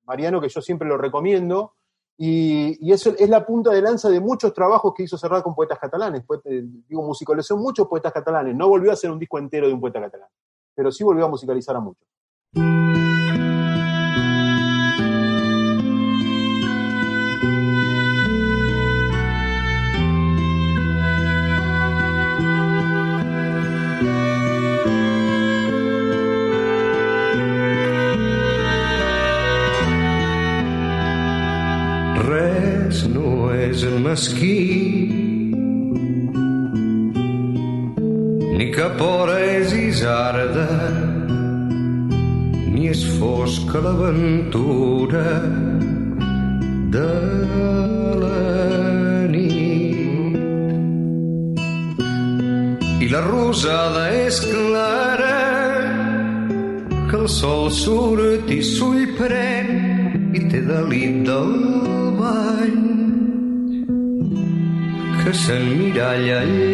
Mariano, que yo siempre lo recomiendo, y, y eso es la punta de lanza de muchos trabajos que hizo Serrat con poetas catalanes. Poet- eh, digo, musicalizó muchos poetas catalanes, no volvió a hacer un disco entero de un poeta catalán, pero sí volvió a musicalizar a muchos. ski. Galilei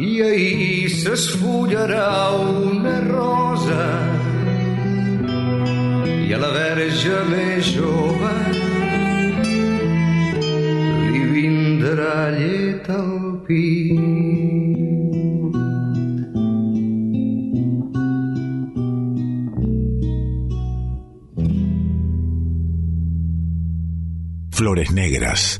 i ahir s'esfullarà una rosa i a la verge més jove li vindrà llet al pit. Flores Negras.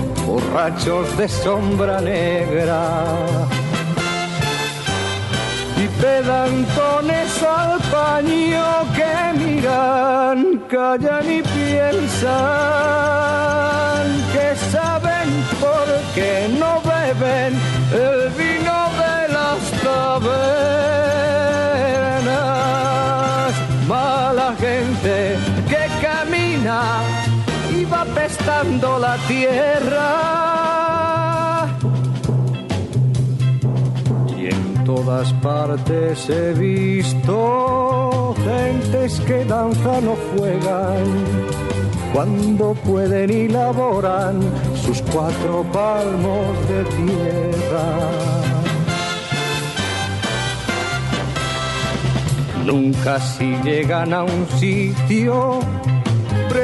borrachos de sombra negra. Y pedantones al paño que miran, callan y piensan que saben por qué no beben el vino de las tabernas. Mala gente que camina y va pestando la tierra. Y en todas partes he visto gentes que danzan o juegan cuando pueden y laboran sus cuatro palmos de tierra. Nunca si llegan a un sitio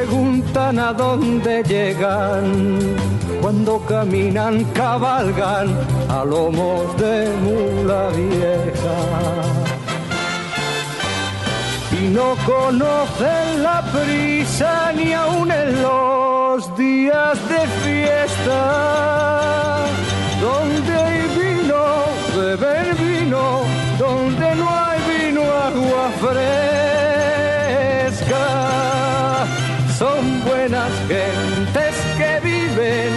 preguntan a dónde llegan. Cuando caminan, cabalgan a lomos de mula vieja. Y no conocen la prisa ni aun en los días de fiesta. Donde hay vino, beber vino. Donde no hay vino, agua fresca son buenas gentes que viven,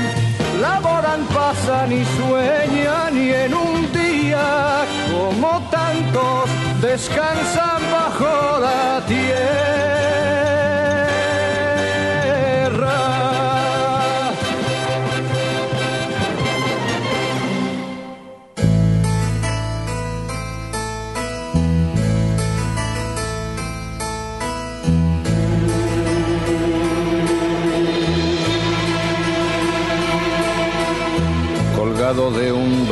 laboran, pasan y sueñan y en un día como tantos descansan bajo la tierra.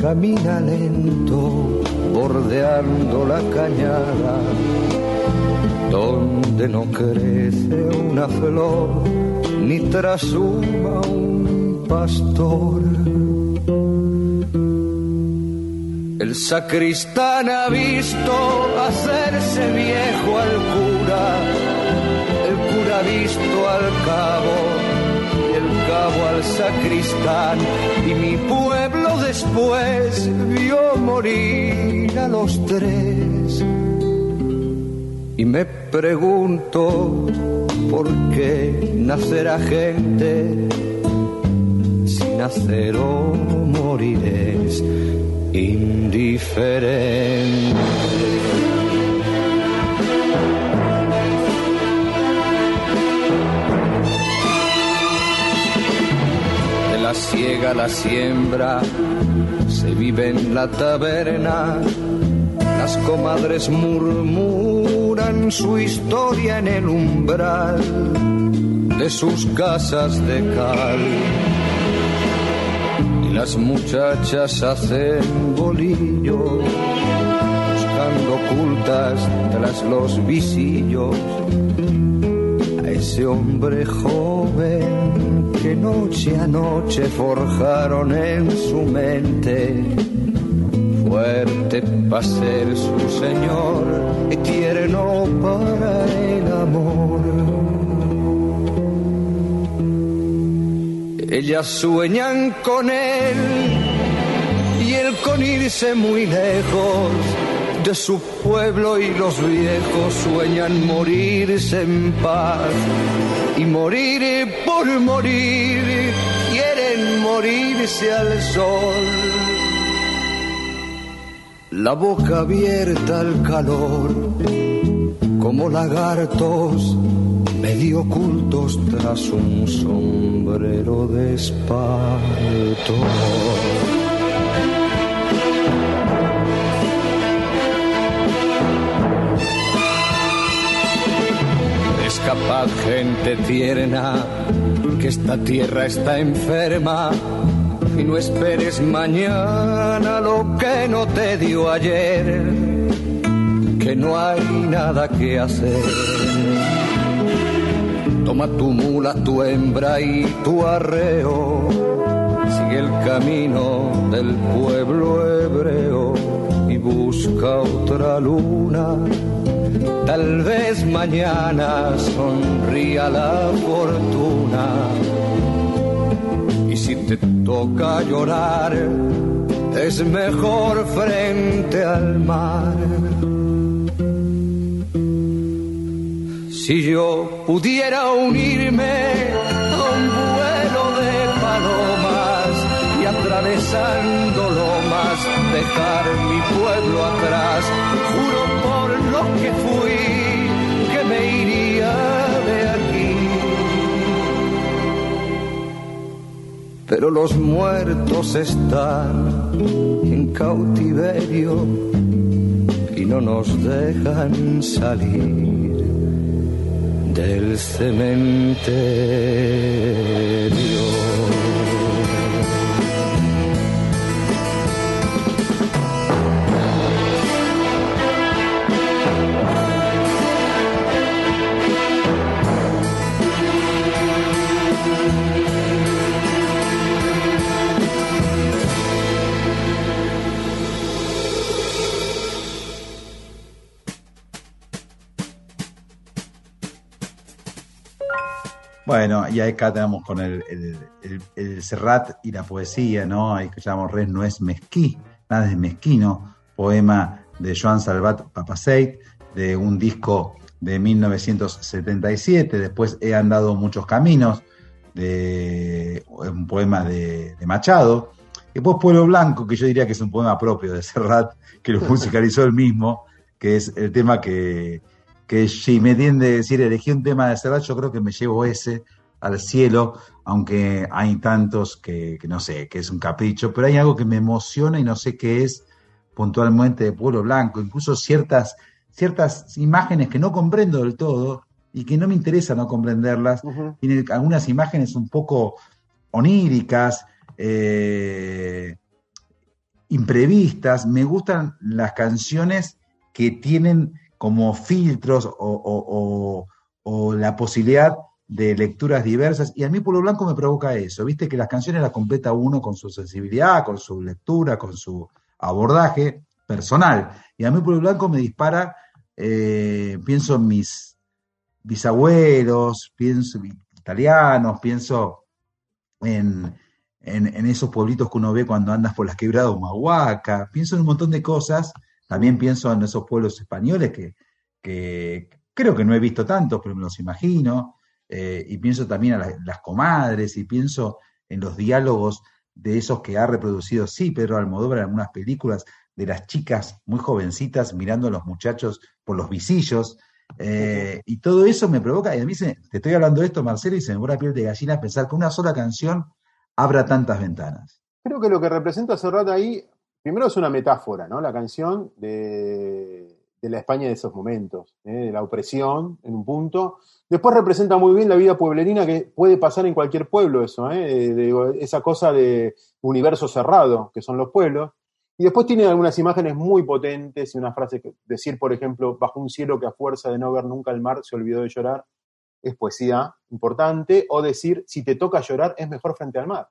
camina lento, bordeando la cañada, donde no crece una flor, ni trasuma un pastor. El sacristán ha visto hacerse viejo al cura, el cura ha visto al cabo, el cabo al sacristán y mi pueblo después vio morir a los tres. Y me pregunto por qué nacerá gente si nacer o morir es indiferente. De la siega a la siembra vive en la taberna. Las comadres murmuran su historia en el umbral de sus casas de cal. Y las muchachas hacen bolillo, buscando ocultas tras los visillos ese hombre joven que noche a noche forjaron en su mente. Fuerte para ser su señor y tierno para el amor. Ellas sueñan con él y él con irse muy lejos de su pueblo y los viejos sueñan morirse en paz y morir por morir quieren morirse al sol. La boca abierta al calor como lagartos medio ocultos tras un sombrero de espanto. Escapad gente tierna, que esta tierra está enferma y no esperes mañana lo que no te dio ayer, que no hay nada que hacer. Toma tu mula, tu hembra y tu arreo. Sigue el camino del pueblo hebreo y busca otra luna. Tal vez mañana sonría la fortuna. Y si te toca llorar, es mejor frente al mar. Si yo pudiera unirme a un vuelo de palomas y atravesando lomas dejar mi pueblo atrás, juro Pero los muertos están en cautiverio y no nos dejan salir del cementerio. Bueno, y acá tenemos con el, el, el- el Serrat y la poesía, ¿no? Ahí escuchamos Res no es mezquí, nada es mezquino, poema de Joan Salvat Papaseit, de un disco de 1977. Después he andado muchos caminos, de un poema de, de Machado. Después Pueblo Blanco, que yo diría que es un poema propio de Serrat, que lo (laughs) musicalizó él mismo, que es el tema que, que si me tiende a decir elegí un tema de Serrat, yo creo que me llevo ese al cielo, aunque hay tantos que, que no sé, que es un capricho, pero hay algo que me emociona y no sé qué es puntualmente de Pueblo Blanco, incluso ciertas, ciertas imágenes que no comprendo del todo y que no me interesa no comprenderlas, tiene algunas imágenes un poco oníricas, eh, imprevistas. Me gustan las canciones que tienen como filtros o, o- o- o la posibilidad de lecturas diversas. Y a mí Pueblo Blanco me provoca eso. Viste que las canciones las completa uno con su sensibilidad, con su lectura, con su abordaje personal. Y a mí Pueblo Blanco me dispara, eh, pienso en mis bisabuelos, pienso en italianos, pienso en, en, esos pueblitos que uno ve cuando andas por las quebradas de Humahuaca, pienso en un montón de cosas, también pienso en esos pueblos españoles que, que creo que no he visto tantos, pero me los imagino, eh, y pienso también a la- las comadres, y pienso en los diálogos de esos que ha reproducido, sí, Pedro Almodóvar en algunas películas, de las chicas muy jovencitas mirando a los muchachos por los visillos, eh, y todo eso me provoca, y a mí se- te estoy hablando de esto, Marcelo, y se me pone la piel de gallina pensar que una sola canción abra tantas ventanas. Creo que lo que representa Serrat ahí, primero es una metáfora, ¿no? La canción de, la España de esos momentos, ¿eh? de la opresión en un punto. Después representa muy bien la vida pueblerina que puede pasar en cualquier pueblo eso, ¿eh? Esa cosa de universo cerrado que son los pueblos. Y después tiene algunas imágenes muy potentes y una frase que decir, por ejemplo, bajo un cielo que a fuerza de no ver nunca el mar se olvidó de llorar, es poesía importante. O decir, si te toca llorar, es mejor frente al mar.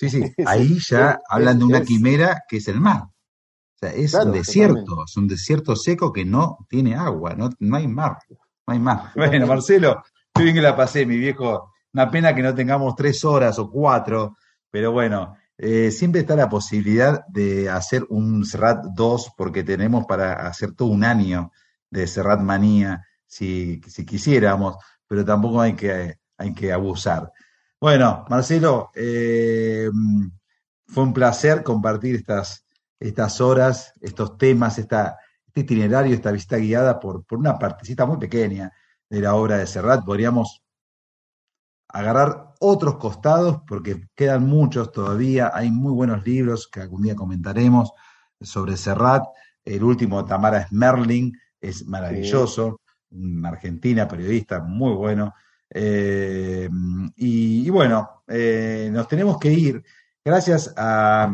Sí, (laughs) sí, ahí ya hablan de una quimera que es el mar. O sea, es Claro, un desierto, totalmente. es un desierto seco que no tiene agua, no, no hay mar, no hay mar. Bueno, Marcelo, qué bien que la pasé, mi viejo. Una pena que no tengamos tres horas o cuatro, pero bueno, eh, siempre está la posibilidad de hacer un Serrat 2, porque tenemos para hacer todo un año de Serrat Manía, si, si quisiéramos, pero tampoco hay que, hay que abusar. Bueno, Marcelo, eh, fue un placer compartir estas, estas horas, estos temas, esta, este itinerario, esta visita guiada por, por una partecita muy pequeña de la obra de Serrat. Podríamos agarrar otros costados porque quedan muchos todavía. Hay muy buenos libros que algún día comentaremos sobre Serrat. El último, Tamara Smerling, es maravilloso. Una argentina, periodista, muy bueno. Eh, y, bueno, eh, nos tenemos que ir. Gracias a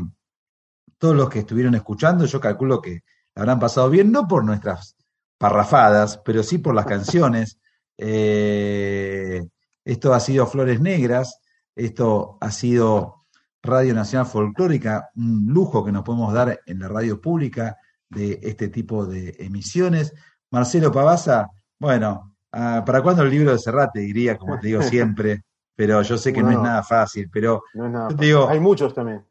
todos los que estuvieron escuchando. Yo calculo que habrán pasado bien, no por nuestras parrafadas, pero sí por las canciones. Eh, esto ha sido Flores Negras, esto ha sido Radio Nacional Folclórica, un lujo que nos podemos dar en la radio pública de este tipo de emisiones. Marcelo Pavasa, bueno, ah, ¿para cuándo el libro de Serrat? Te diría, como te digo (laughs) siempre, pero yo sé que no, No, es nada fácil, pero No es nada fácil. digo- Hay muchos también.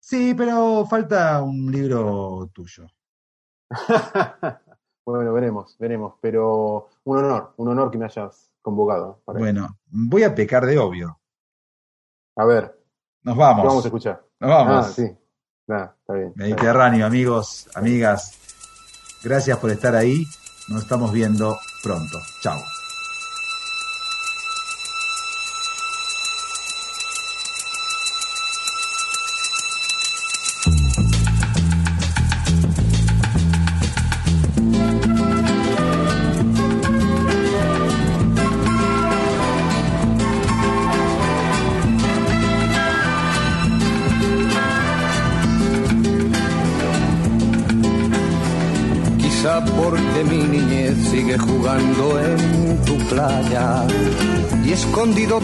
sí, pero falta un libro tuyo. (laughs) bueno, veremos, veremos. Pero un honor, un honor que me hayas convocado. para. Bueno, voy a pecar de obvio. A ver, Nos ¿qué vamos. vamos a escuchar? Nos vamos. Ah, sí. Nada, está bien. Mediterráneo, amigos, amigas. Gracias por estar ahí. Nos estamos viendo pronto. Chao.